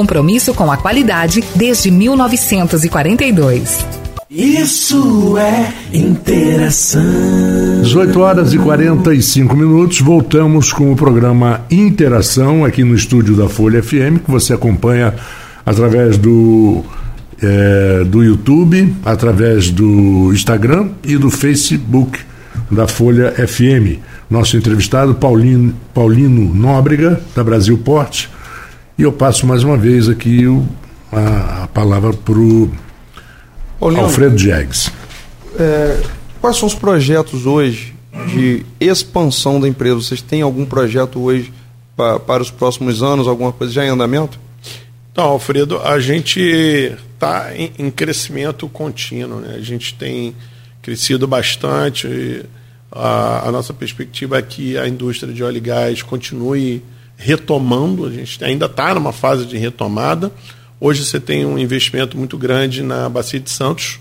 compromisso com a qualidade desde 1942. Isso é interação. 18 horas e 45 minutos, voltamos com o programa Interação aqui no estúdio da Folha FM, que você acompanha através do, eh, do YouTube, através do Instagram e do Facebook da Folha FM. Nosso entrevistado, Paulino, Paulino Nóbrega, da Brasil Porte. E eu passo mais uma vez aqui o- a, a palavra para o Alfredo Jags. é, quais são os projetos hoje de expansão da empresa? Vocês têm algum projeto hoje pa- para os próximos anos, alguma coisa já em andamento? Então, Alfredo, a gente está em, em crescimento contínuo, né? A gente tem crescido bastante. e A, a nossa perspectiva é que a indústria de óleo e gás continue retomando. A gente ainda está numa fase de retomada. Hoje você tem um investimento muito grande na Bacia de Santos.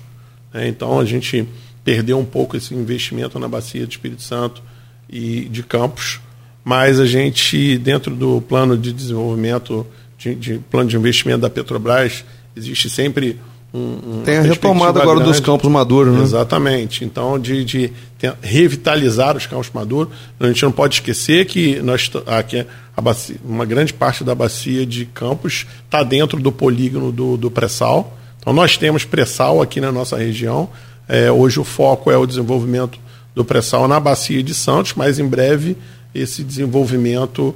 né? Então a gente perdeu um pouco esse investimento na Bacia de Espírito Santo e de Campos, mas a gente, dentro do plano de desenvolvimento, de, de plano de investimento da Petrobras, existe sempre um, um Tem a retomada agora dos grande. campos maduros, né? Exatamente. Então, de, de te- revitalizar os campos maduros, a gente não pode esquecer que nós aqui a bacia, uma grande parte da bacia de campos está dentro do polígono do, do pré-sal. Então, nós temos pré-sal aqui na nossa região. É, hoje o foco é o desenvolvimento do pré-sal na bacia de Santos, mas em breve esse desenvolvimento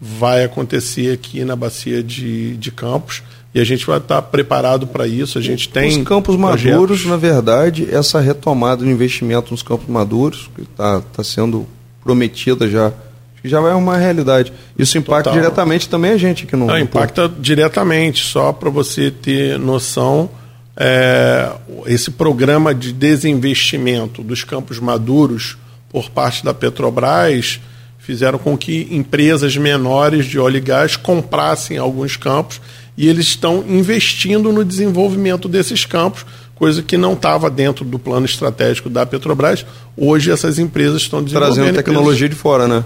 vai acontecer aqui na bacia de, de Campos e a gente vai estar preparado para isso. A gente tem Os campos projetos. maduros, na verdade, essa retomada do investimento nos campos maduros, que está tá sendo prometida já, que já é uma realidade. Isso impacta Total. diretamente também a gente aqui no. Não, no impacta diretamente, só para você ter noção, é, esse programa de desinvestimento dos campos maduros por parte da Petrobras fizeram com que empresas menores de óleo e gás comprassem alguns campos e eles estão investindo no desenvolvimento desses campos, coisa que não estava dentro do plano estratégico da Petrobras. Hoje essas empresas estão desenvolvendo trazendo tecnologia de fora, né?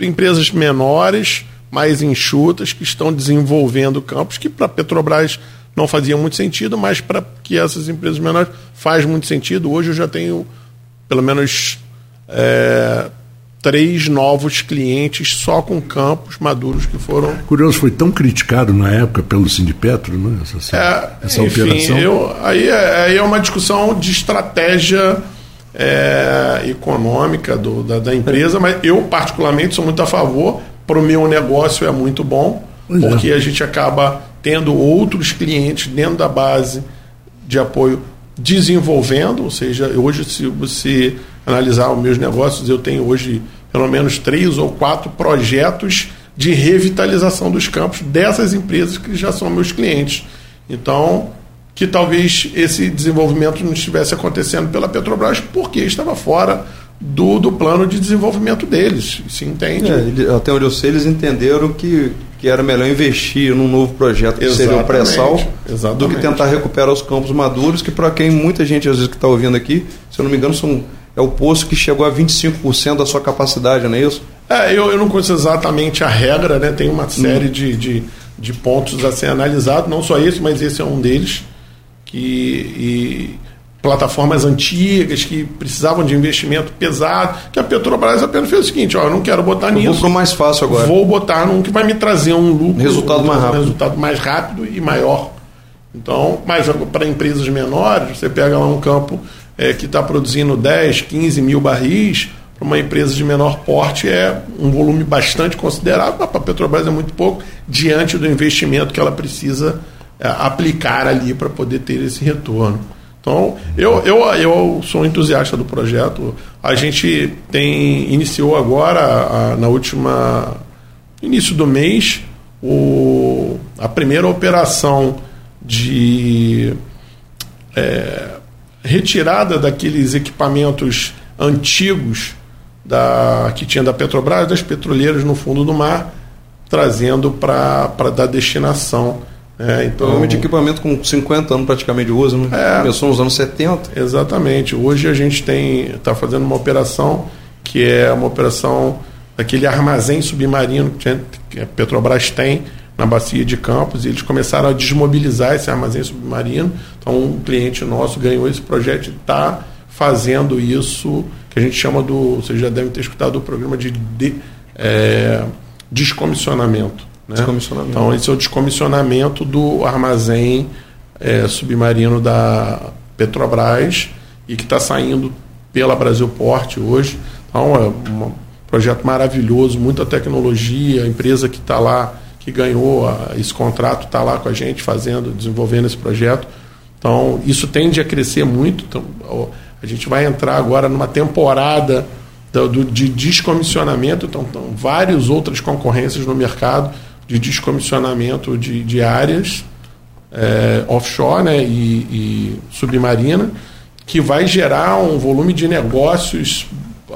empresas menores, mais enxutas, que estão desenvolvendo campos que para a Petrobras não fazia muito sentido, mas para que essas empresas menores faz muito sentido. Hoje eu já tenho pelo menos é, três novos clientes só com campos maduros que foram Curioso, foi tão criticado na época pelo Sindipetro, né? Essa, é, essa enfim, operação. eu- aí, é, aí é uma discussão de estratégia é, econômica do- da, da empresa, mas eu, particularmente, sou muito a favor. Para o meu negócio é muito bom, Pois é. porque a gente acaba tendo outros clientes dentro da base de apoio desenvolvendo, ou seja, hoje, se você analisar os meus negócios, eu tenho hoje pelo menos três ou quatro projetos de revitalização dos campos dessas empresas que já são meus clientes. Então, que talvez esse desenvolvimento não estivesse acontecendo pela Petrobras porque estava fora do, do plano de desenvolvimento deles. Se entende? É, ele- até onde eu sei, eles entenderam que, que era melhor investir num novo projeto que seria o Exatamente, pré-sal do que exatamente. tentar recuperar os campos maduros, que para quem muita gente às vezes que está ouvindo aqui, se eu não me engano, são, é o poço que chegou a 25% da sua capacidade, não é isso? É, eu, eu não conheço exatamente a regra, né? Tem uma série de, de, de pontos a ser analisado, não só esse, mas esse é um deles, que e plataformas antigas que precisavam de investimento pesado, que a Petrobras apenas fez o seguinte, ó, eu não quero botar eu nisso. Vou mais fácil agora. Vou botar num que vai me trazer um lucro, resultado mais rápido, um resultado mais rápido e maior. Então, mas para empresas menores, você pega lá um campo é, que está produzindo 10, 15 mil barris, para uma empresa de menor porte é um volume bastante considerável, para a Petrobras é muito pouco, diante do investimento que ela precisa é, aplicar ali para poder ter esse retorno. Então, eu, eu, eu sou entusiasta do projeto. A gente tem iniciou agora, a, na última início do mês, o, a primeira operação de é, retirada daqueles equipamentos antigos da, que tinha da Petrobras, das petroleiras no fundo do mar, trazendo para dar destinação é, então, de equipamento com 50 anos praticamente de uso, né? É, Começou nos anos 70. Exatamente. Hoje a gente tem está fazendo uma operação que é uma operação daquele armazém submarino que a Petrobras tem na bacia de Campos e eles começaram a desmobilizar esse armazém submarino. Então um cliente nosso ganhou esse projeto e está fazendo isso que a gente chama do, vocês já devem ter escutado o programa de, de é, descomissionamento. Né? Descomissionamento. Então, esse é o descomissionamento do armazém é, submarino da Petrobras e que está saindo pela Brasil Porte hoje. Então, é um projeto maravilhoso, muita tecnologia, a empresa que está lá, que ganhou a, esse contrato, está lá com a gente fazendo, desenvolvendo esse projeto. Então, isso tende a crescer muito. Então, a gente vai entrar agora numa temporada do, do de descomissionamento, então, então várias outras concorrências no mercado de descomissionamento de, de áreas é, offshore né, e, e, submarina, que vai gerar um volume de negócios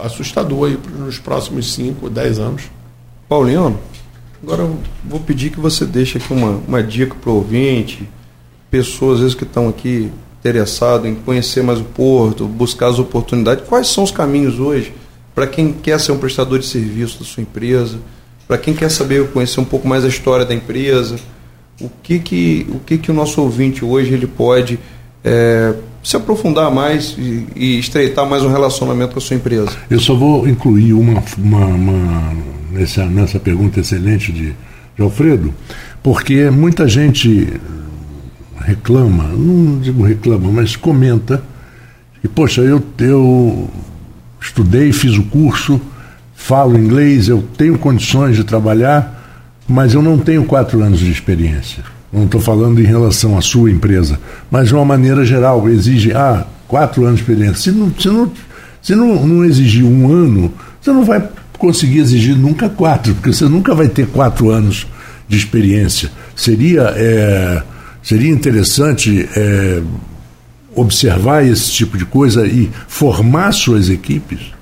assustador aí nos próximos 5, 10 anos. Paulinho, agora eu vou pedir que você deixe aqui uma, uma dica para o ouvinte, pessoas às vezes que estão aqui interessadas em conhecer mais o porto, buscar as oportunidades. Quais são os caminhos hoje para quem quer ser um prestador de serviço da sua empresa? Para quem quer saber, conhecer um pouco mais a história da empresa, o que que o, que que o nosso ouvinte hoje ele pode é, se aprofundar mais e, e, estreitar mais um relacionamento com a sua empresa? Eu só vou incluir uma, uma, uma nessa, nessa pergunta excelente de, de Alfredo, porque muita gente reclama, não digo reclama, mas comenta, e poxa, eu, eu estudei, fiz o curso, falo inglês, eu tenho condições de trabalhar, mas eu não tenho quatro anos de experiência. Não estou falando em relação à sua empresa, mas de uma maneira geral, exige ah, quatro anos de experiência. Se não, se não, se não, não exigir um ano, você não vai conseguir exigir nunca quatro, porque você nunca vai ter quatro anos de experiência. Seria, é, seria interessante é, observar esse tipo de coisa e formar suas equipes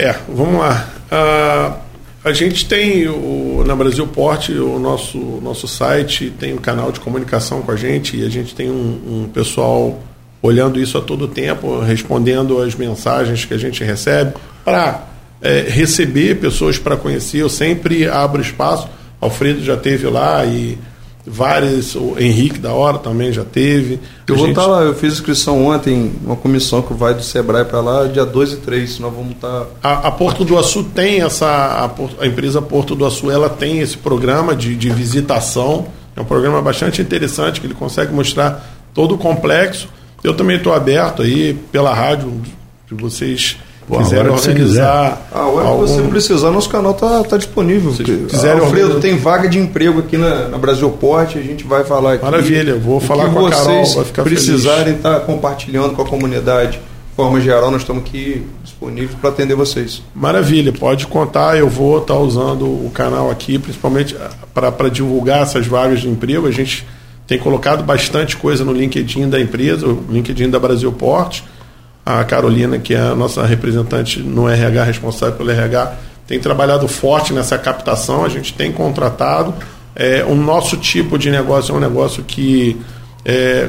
é, vamos lá. Uh, a gente tem o, na Brasil Porte o nosso, nosso site, tem um canal de comunicação com a gente e a gente tem um, um pessoal olhando isso a todo tempo, respondendo as mensagens que a gente recebe para é, receber pessoas para conhecer. Eu sempre abro espaço. Alfredo já teve lá e várias, o Henrique da Hora também já teve. Eu vou estar tá lá, eu fiz inscrição ontem, uma comissão que vai do Sebrae para lá, dia 2 e 3, nós vamos estar. Tá... A, a, Porto do Açu tem essa. A, a, empresa Porto do Açu ela tem esse programa de, de visitação. É um programa bastante interessante, que ele consegue mostrar todo o complexo. Eu também estou aberto aí pela rádio, se vocês quiserem organizar. A hora algum... que você precisar, nosso canal está tá disponível. Se quiserem Alfredo, organizar... tem vaga de emprego aqui na, na Brasil Porte, a gente vai falar aqui. Maravilha, vou o falar com a Carol, vai ficar precisarem estar tá compartilhando com a comunidade. De forma geral, nós estamos aqui disponíveis para atender vocês. Maravilha, pode contar, eu vou estar tá usando o canal aqui, principalmente ah, para divulgar essas vagas de emprego. A gente tem colocado bastante coisa no LinkedIn da empresa, o LinkedIn da Brasil Porte a Carolina, que é a nossa representante no RH, responsável pelo RH, tem trabalhado forte nessa captação. A gente tem contratado. É, o nosso tipo de negócio é um negócio que, é,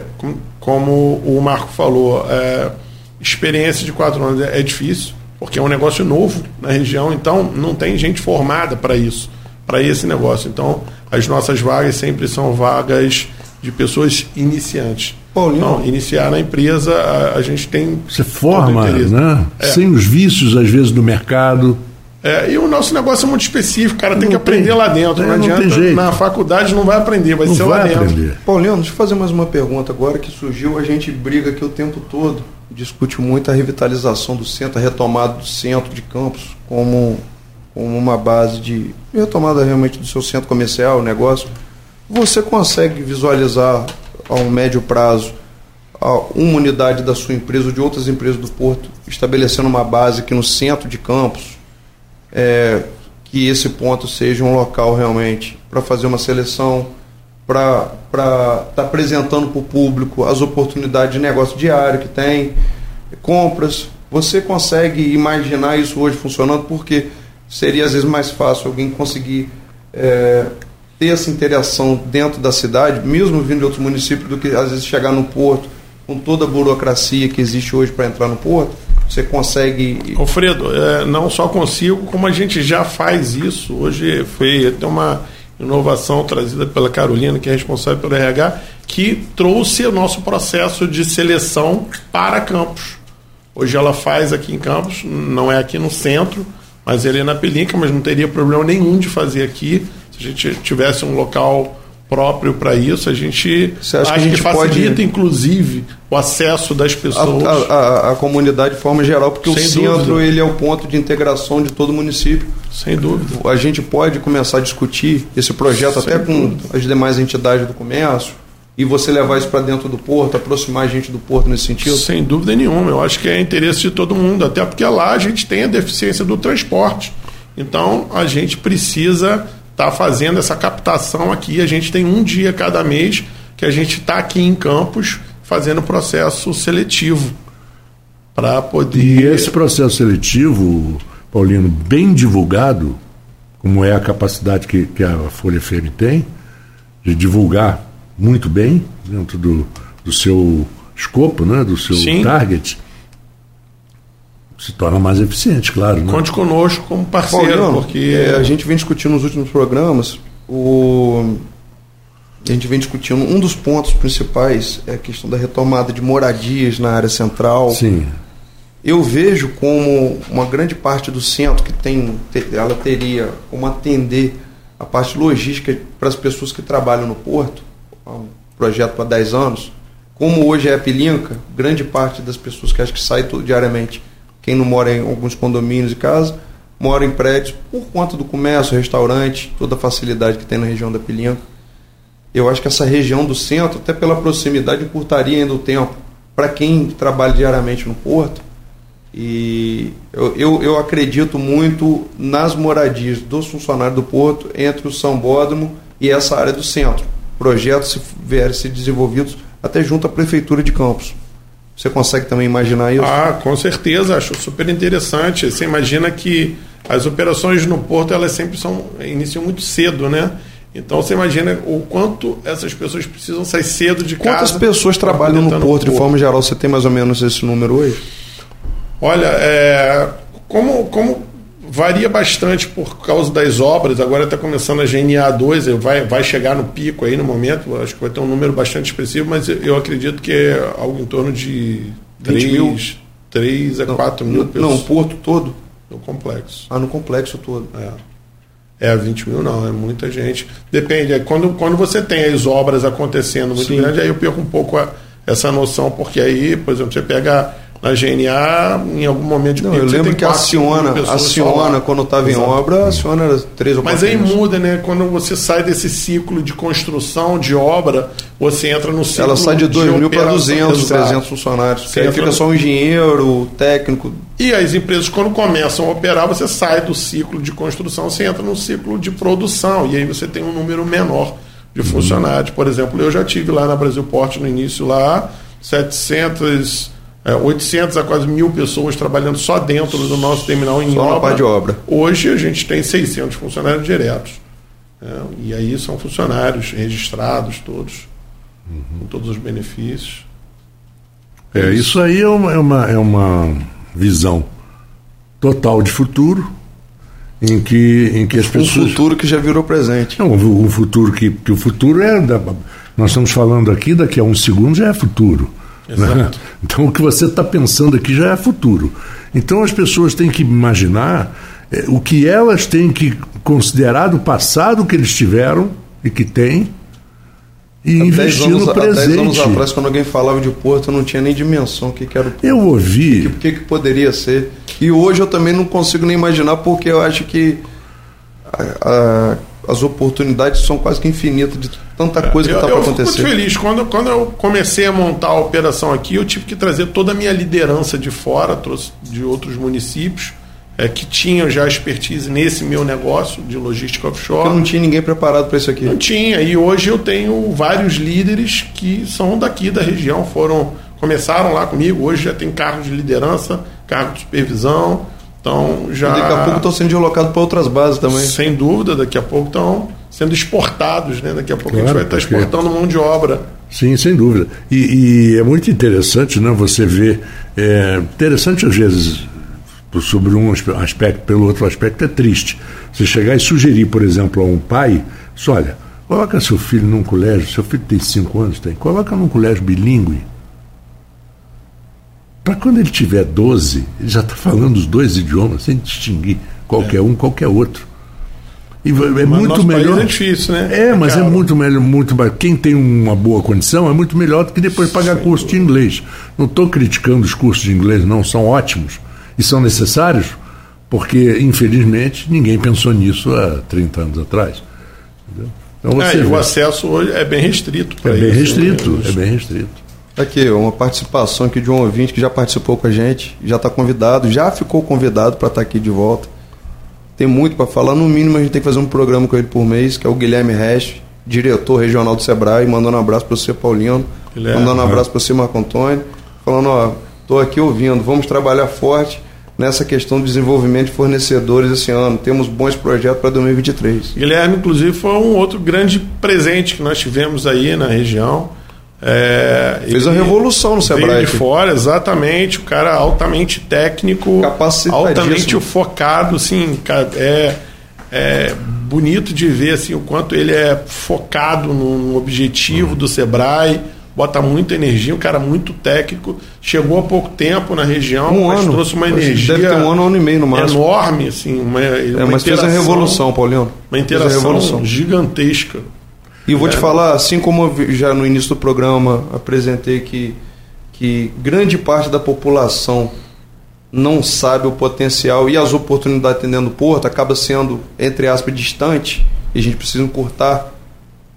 como o Marco falou, é, experiência de quatro anos é, é difícil, porque é um negócio novo na região, então não tem gente formada para isso para esse negócio. Então, as nossas vagas sempre são vagas de pessoas iniciantes. Paulinho. Iniciar na empresa, a, a gente tem. Você forma, né? É. Sem os vícios, às vezes, do mercado. É, e o nosso negócio é muito específico, o cara tem Não que aprender tem. lá dentro. É, não não adianta. tem jeito. Na faculdade não vai aprender, vai Não ser lá vai dentro. aprender. Paulinho, deixa eu fazer mais uma pergunta agora que surgiu. A gente briga aqui o tempo todo, discute muito a revitalização do centro, a retomada do centro de Campos como, como uma base de retomada realmente do seu centro comercial, negócio. Você consegue visualizar a um médio prazo uma unidade da sua empresa ou de outras empresas do Porto estabelecendo uma base aqui no centro de Campos? é, que esse ponto seja um local realmente para fazer uma seleção, para estar tá apresentando para o público as oportunidades de negócio diário que tem, compras. Você consegue imaginar isso hoje funcionando? Porque seria às vezes mais fácil alguém conseguir é, ter essa interação dentro da cidade, mesmo vindo de outro município, do que às vezes chegar no porto com toda a burocracia que existe hoje para entrar no porto. Você consegue Alfredo, é, não só consigo, como a gente já faz isso. Hoje foi até uma inovação trazida pela Carolina, que é responsável pelo RH, que trouxe o nosso processo de seleção para Campos. Hoje ela faz aqui em Campos, não é aqui no centro, mas ele é na Pelinca, mas não teria problema nenhum de fazer aqui. Se a gente tivesse um local próprio para isso, a gente Você acha que a gente facilita, pode- inclusive, o acesso das pessoas. a- a- a comunidade de forma geral, porque Sem o centro dúvida. ele é o ponto de integração de todo o município. Sem dúvida. A gente pode começar a discutir esse projeto Sem até com dúvida. as demais entidades do comércio e você levar isso para dentro do porto, aproximar a gente do porto nesse sentido. Sem dúvida nenhuma, eu acho que é interesse de todo mundo, até porque lá a gente tem a deficiência do transporte. Então a gente precisa estar fazendo essa captação aqui. A gente tem um dia cada mês que a gente está aqui em Campos fazendo processo seletivo para E poder. esse processo seletivo, Paulino, bem divulgado, como é a capacidade que, que a Folha FM tem, de divulgar muito bem, dentro do, do seu escopo, né, do seu Sim. target, se torna mais eficiente, claro. Né? Conte conosco como parceiro, Pauliano, porque é, a gente vem discutindo nos últimos programas o a gente vem discutindo um dos pontos principais é a questão da retomada de moradias na área central. Sim. Eu vejo como uma grande parte do centro que tem, te- ela teria como atender a parte logística para as pessoas que trabalham no porto, é um projeto para 10 anos, como hoje é a Pilinca, grande parte das pessoas que acho que to- diariamente, quem não mora em alguns condomínios e casa, mora em prédios por conta do comércio, restaurante, toda a facilidade que tem na região da Pilinca. Eu acho que essa região do centro, até pela proximidade, encurtaria ainda o tempo para quem trabalha diariamente no porto. E eu, eu, eu acredito muito nas moradias dos funcionários do porto entre o Sambódromo e essa área do centro. Projetos, se vierem ser desenvolvidos até junto à Prefeitura de Campos. Você consegue também imaginar isso? Ah, com certeza, acho super interessante. Você imagina que as operações no porto elas sempre são iniciam muito cedo, né? Então você imagina o quanto essas pessoas precisam sair cedo de Quantas casa. pessoas pra trabalham no estar porto de forma geral? Você tem mais ou menos esse número hoje? Olha, é, como, como varia bastante por causa das obras, agora está começando a GNA 2, vai, vai chegar no pico aí no momento, acho que vai ter um número bastante expressivo, mas eu- acredito que é algo em torno de 20 mil? 3, 3 a 4 mil Não, pessoas o porto todo? no complexo. Ah, no complexo todo. É. É, 20 mil não, é muita gente. Depende, quando, quando você tem as obras acontecendo muito Sim. grande, aí eu perco um pouco a- essa noção, porque aí, por exemplo, você pega na GNA, em algum momento de Não, eu lembro que a 4, 5 mil Ciona, a pessoas só Ciona, lá. quando estava em obra, a Ciona era três ou Mas quatro aí anos. muda, né? Quando você sai desse ciclo de construção, de obra, você entra no ciclo Ela sai de 2 mil para operação. 200, Exato. 300 funcionários. Você aí fica só um engenheiro, técnico. E as empresas, quando começam a operar, você sai do ciclo de construção, você entra no ciclo de produção. E aí você tem um número menor de funcionários. Por exemplo, eu já tive lá na Brasil Porte no início lá, 700, é, 800 a quase mil pessoas trabalhando só dentro do nosso terminal em Só obra. parte de obra. Hoje a gente tem 600 funcionários diretos. né? E aí são funcionários registrados todos, com todos os benefícios. É, isso aí é uma, é uma, é uma visão total de futuro em que, em que as um pessoas. Um futuro que já virou presente. Não, um futuro que, que o futuro é. Da, nós estamos falando aqui, daqui a um segundo já é futuro. Né? Então o que você está pensando aqui já é futuro. Então as pessoas têm que imaginar é, o que elas têm que considerar do passado que eles tiveram e que têm e há investir anos, no presente. Há 10 anos atrás, quando alguém falava de Porto, eu não tinha nem dimensão o que, que era o Porto. Eu ouvi. O que, que, poderia ser. E hoje eu também não consigo nem imaginar, porque eu acho que a, a, as oportunidades são quase que infinitas de tanta coisa que está para acontecer. Eu fico muito feliz. Quando, quando eu comecei a montar a operação aqui, eu tive que trazer toda a minha liderança de fora, trouxe de outros municípios é, que tinham já expertise nesse meu negócio de logística offshore. Porque não tinha ninguém preparado para isso aqui. Não tinha. E hoje eu tenho vários líderes que são daqui da região, foram começaram lá comigo. Hoje já tem cargo de liderança, cargo de supervisão. Então já. E daqui a pouco estão sendo deslocados para outras bases também. Sem dúvida, daqui a pouco estão sendo exportados, né? Daqui a pouco claro, a gente vai estar exportando mão de obra. Sim, sem dúvida. E, e, é muito interessante, né? Você ver. É, interessante às vezes sobre um aspecto, pelo outro aspecto é triste. Você chegar e sugerir, por exemplo, a um pai, olha, coloca seu filho num colégio, seu filho tem cinco anos, tem, coloca num colégio bilíngue. Para quando ele tiver 12, ele já está falando os dois idiomas, sem distinguir qualquer é. um, qualquer outro. E é mas muito melhor. é difícil, né? É, mas é muito melhor, muito Quem tem uma boa condição é muito melhor do que depois pagar Sem curso de inglês. Não estou criticando os cursos de inglês, não, são ótimos e são necessários, porque, infelizmente, ninguém pensou nisso há 30 anos atrás. Então, é, o acesso hoje é bem restrito. É bem isso, restrito, né? é bem restrito. Aqui, uma participação aqui de um ouvinte que já participou com a gente, já está convidado, já ficou convidado para estar tá aqui de volta. Tem muito para falar, no mínimo a gente tem que fazer um programa com ele por mês, que é o Guilherme Resch, diretor regional do Sebrae, mandando um abraço para você, Paulino, Guilherme, mandando um abraço para você, Marco Antônio, falando, ó, estou aqui ouvindo, vamos trabalhar forte nessa questão do desenvolvimento de fornecedores esse ano. Temos bons projetos para 2023. Guilherme, inclusive, foi um outro grande presente que nós tivemos aí na região. É, Fez a revolução no Sebrae. de fora, exatamente. O cara altamente técnico, altamente focado, assim, é, é bonito de ver assim, o quanto ele é focado no objetivo do Sebrae bota muita energia, um cara muito técnico, chegou há pouco tempo na região, um mas ano. trouxe uma energia deve ter um ano, um ano e meio no máximo. enorme, assim, uma, é, uma mas fez a revolução, Paulinho. Uma interação gigantesca. E vou é. te falar, assim como eu já no início do programa apresentei que, que grande parte da população não sabe o potencial e as oportunidades atendendo o porto, acaba sendo, entre aspas, distante, e a gente precisa encurtar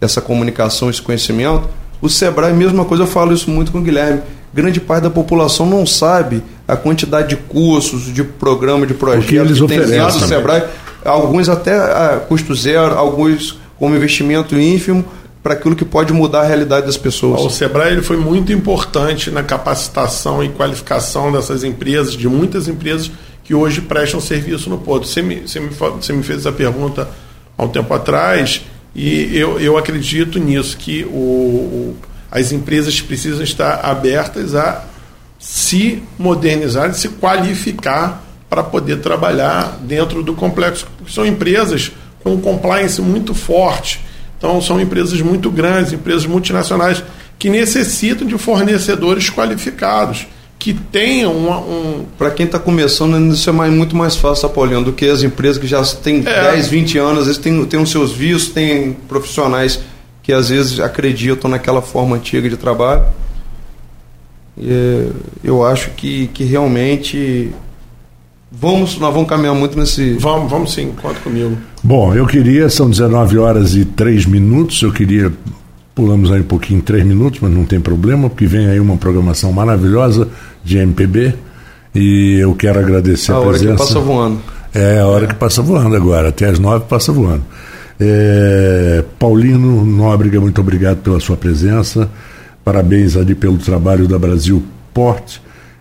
essa comunicação, esse conhecimento o Sebrae, mesma coisa, eu falo isso muito com o Guilherme. Grande parte da população não sabe a quantidade de cursos, de programa, de projetos que, eles que tem dentro do Sebrae. Alguns até a custo zero, alguns como investimento ínfimo, para aquilo que pode mudar a realidade das pessoas. O Sebrae ele foi muito importante na capacitação e qualificação dessas empresas, de muitas empresas que hoje prestam serviço no Porto. Você me, você me, você me fez essa pergunta há um tempo atrás e eu, eu acredito nisso, que o, o, as empresas precisam estar abertas a se modernizar e se qualificar para poder trabalhar dentro do complexo. São empresas com compliance muito forte. Então, são empresas muito grandes, empresas multinacionais, que necessitam de fornecedores qualificados que tenham um. um... Para quem está começando, isso é mais, muito mais fácil, Apoliano, do que as empresas que já têm é. 10, 20 anos, às vezes têm, têm os seus vistos, têm profissionais que às vezes acreditam naquela forma antiga de trabalho. E, é, eu acho que, que realmente Vamos, nós vamos caminhar muito nesse. Vamos, vamos sim, conta comigo. Bom, eu queria, são 19 horas e 3 minutos, eu queria Pulamos aí um pouquinho, três minutos, mas não tem problema, porque vem aí uma programação maravilhosa de MPB e eu quero agradecer a, a presença. A hora que passa voando. É a hora que passa voando agora, até as nove passa voando. É, Paulino Nóbrega, muito obrigado pela sua presença. Parabéns ali pelo trabalho da Brasil Port.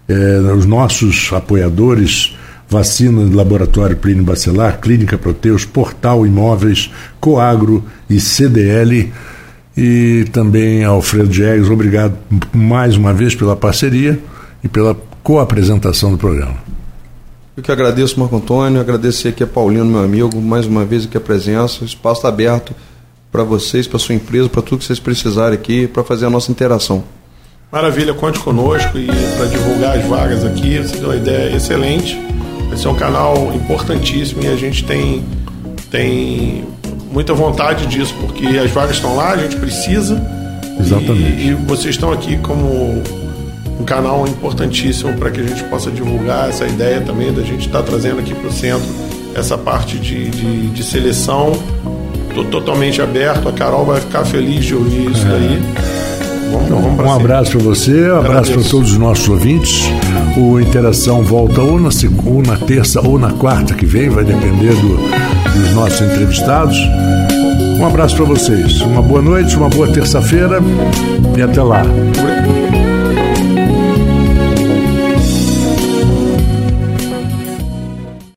É, os nossos apoiadores, Vacina de Laboratório Plínio Bacelar, Clínica Proteus, Portal Imóveis, Coagro e CDL e também Alfredo Diegues, obrigado mais uma vez pela parceria e pela co-apresentação do programa. Eu que agradeço, Marco Antônio, agradecer aqui a Paulino, meu amigo, mais uma vez aqui a presença. O espaço está aberto para vocês, para sua empresa, para tudo que vocês precisarem aqui, para fazer a nossa interação. Maravilha, conte conosco e para divulgar as vagas aqui, você deu uma ideia excelente. Esse é um canal importantíssimo e a gente tem, tem muita vontade disso, porque as vagas estão lá, a gente precisa. Exatamente. E, e vocês estão aqui como um canal importantíssimo para que a gente possa divulgar essa ideia também da gente estar tá trazendo aqui para o centro essa parte de, de, de seleção totalmente aberto. A Carol vai ficar feliz de ouvir isso é. daí. Então, um abraço para você, um abraço para todos os nossos ouvintes. O Interação volta ou na, ou na terça ou na quarta que vem, vai depender do, dos nossos entrevistados. Um abraço para vocês. Uma boa noite, uma boa terça-feira e até lá.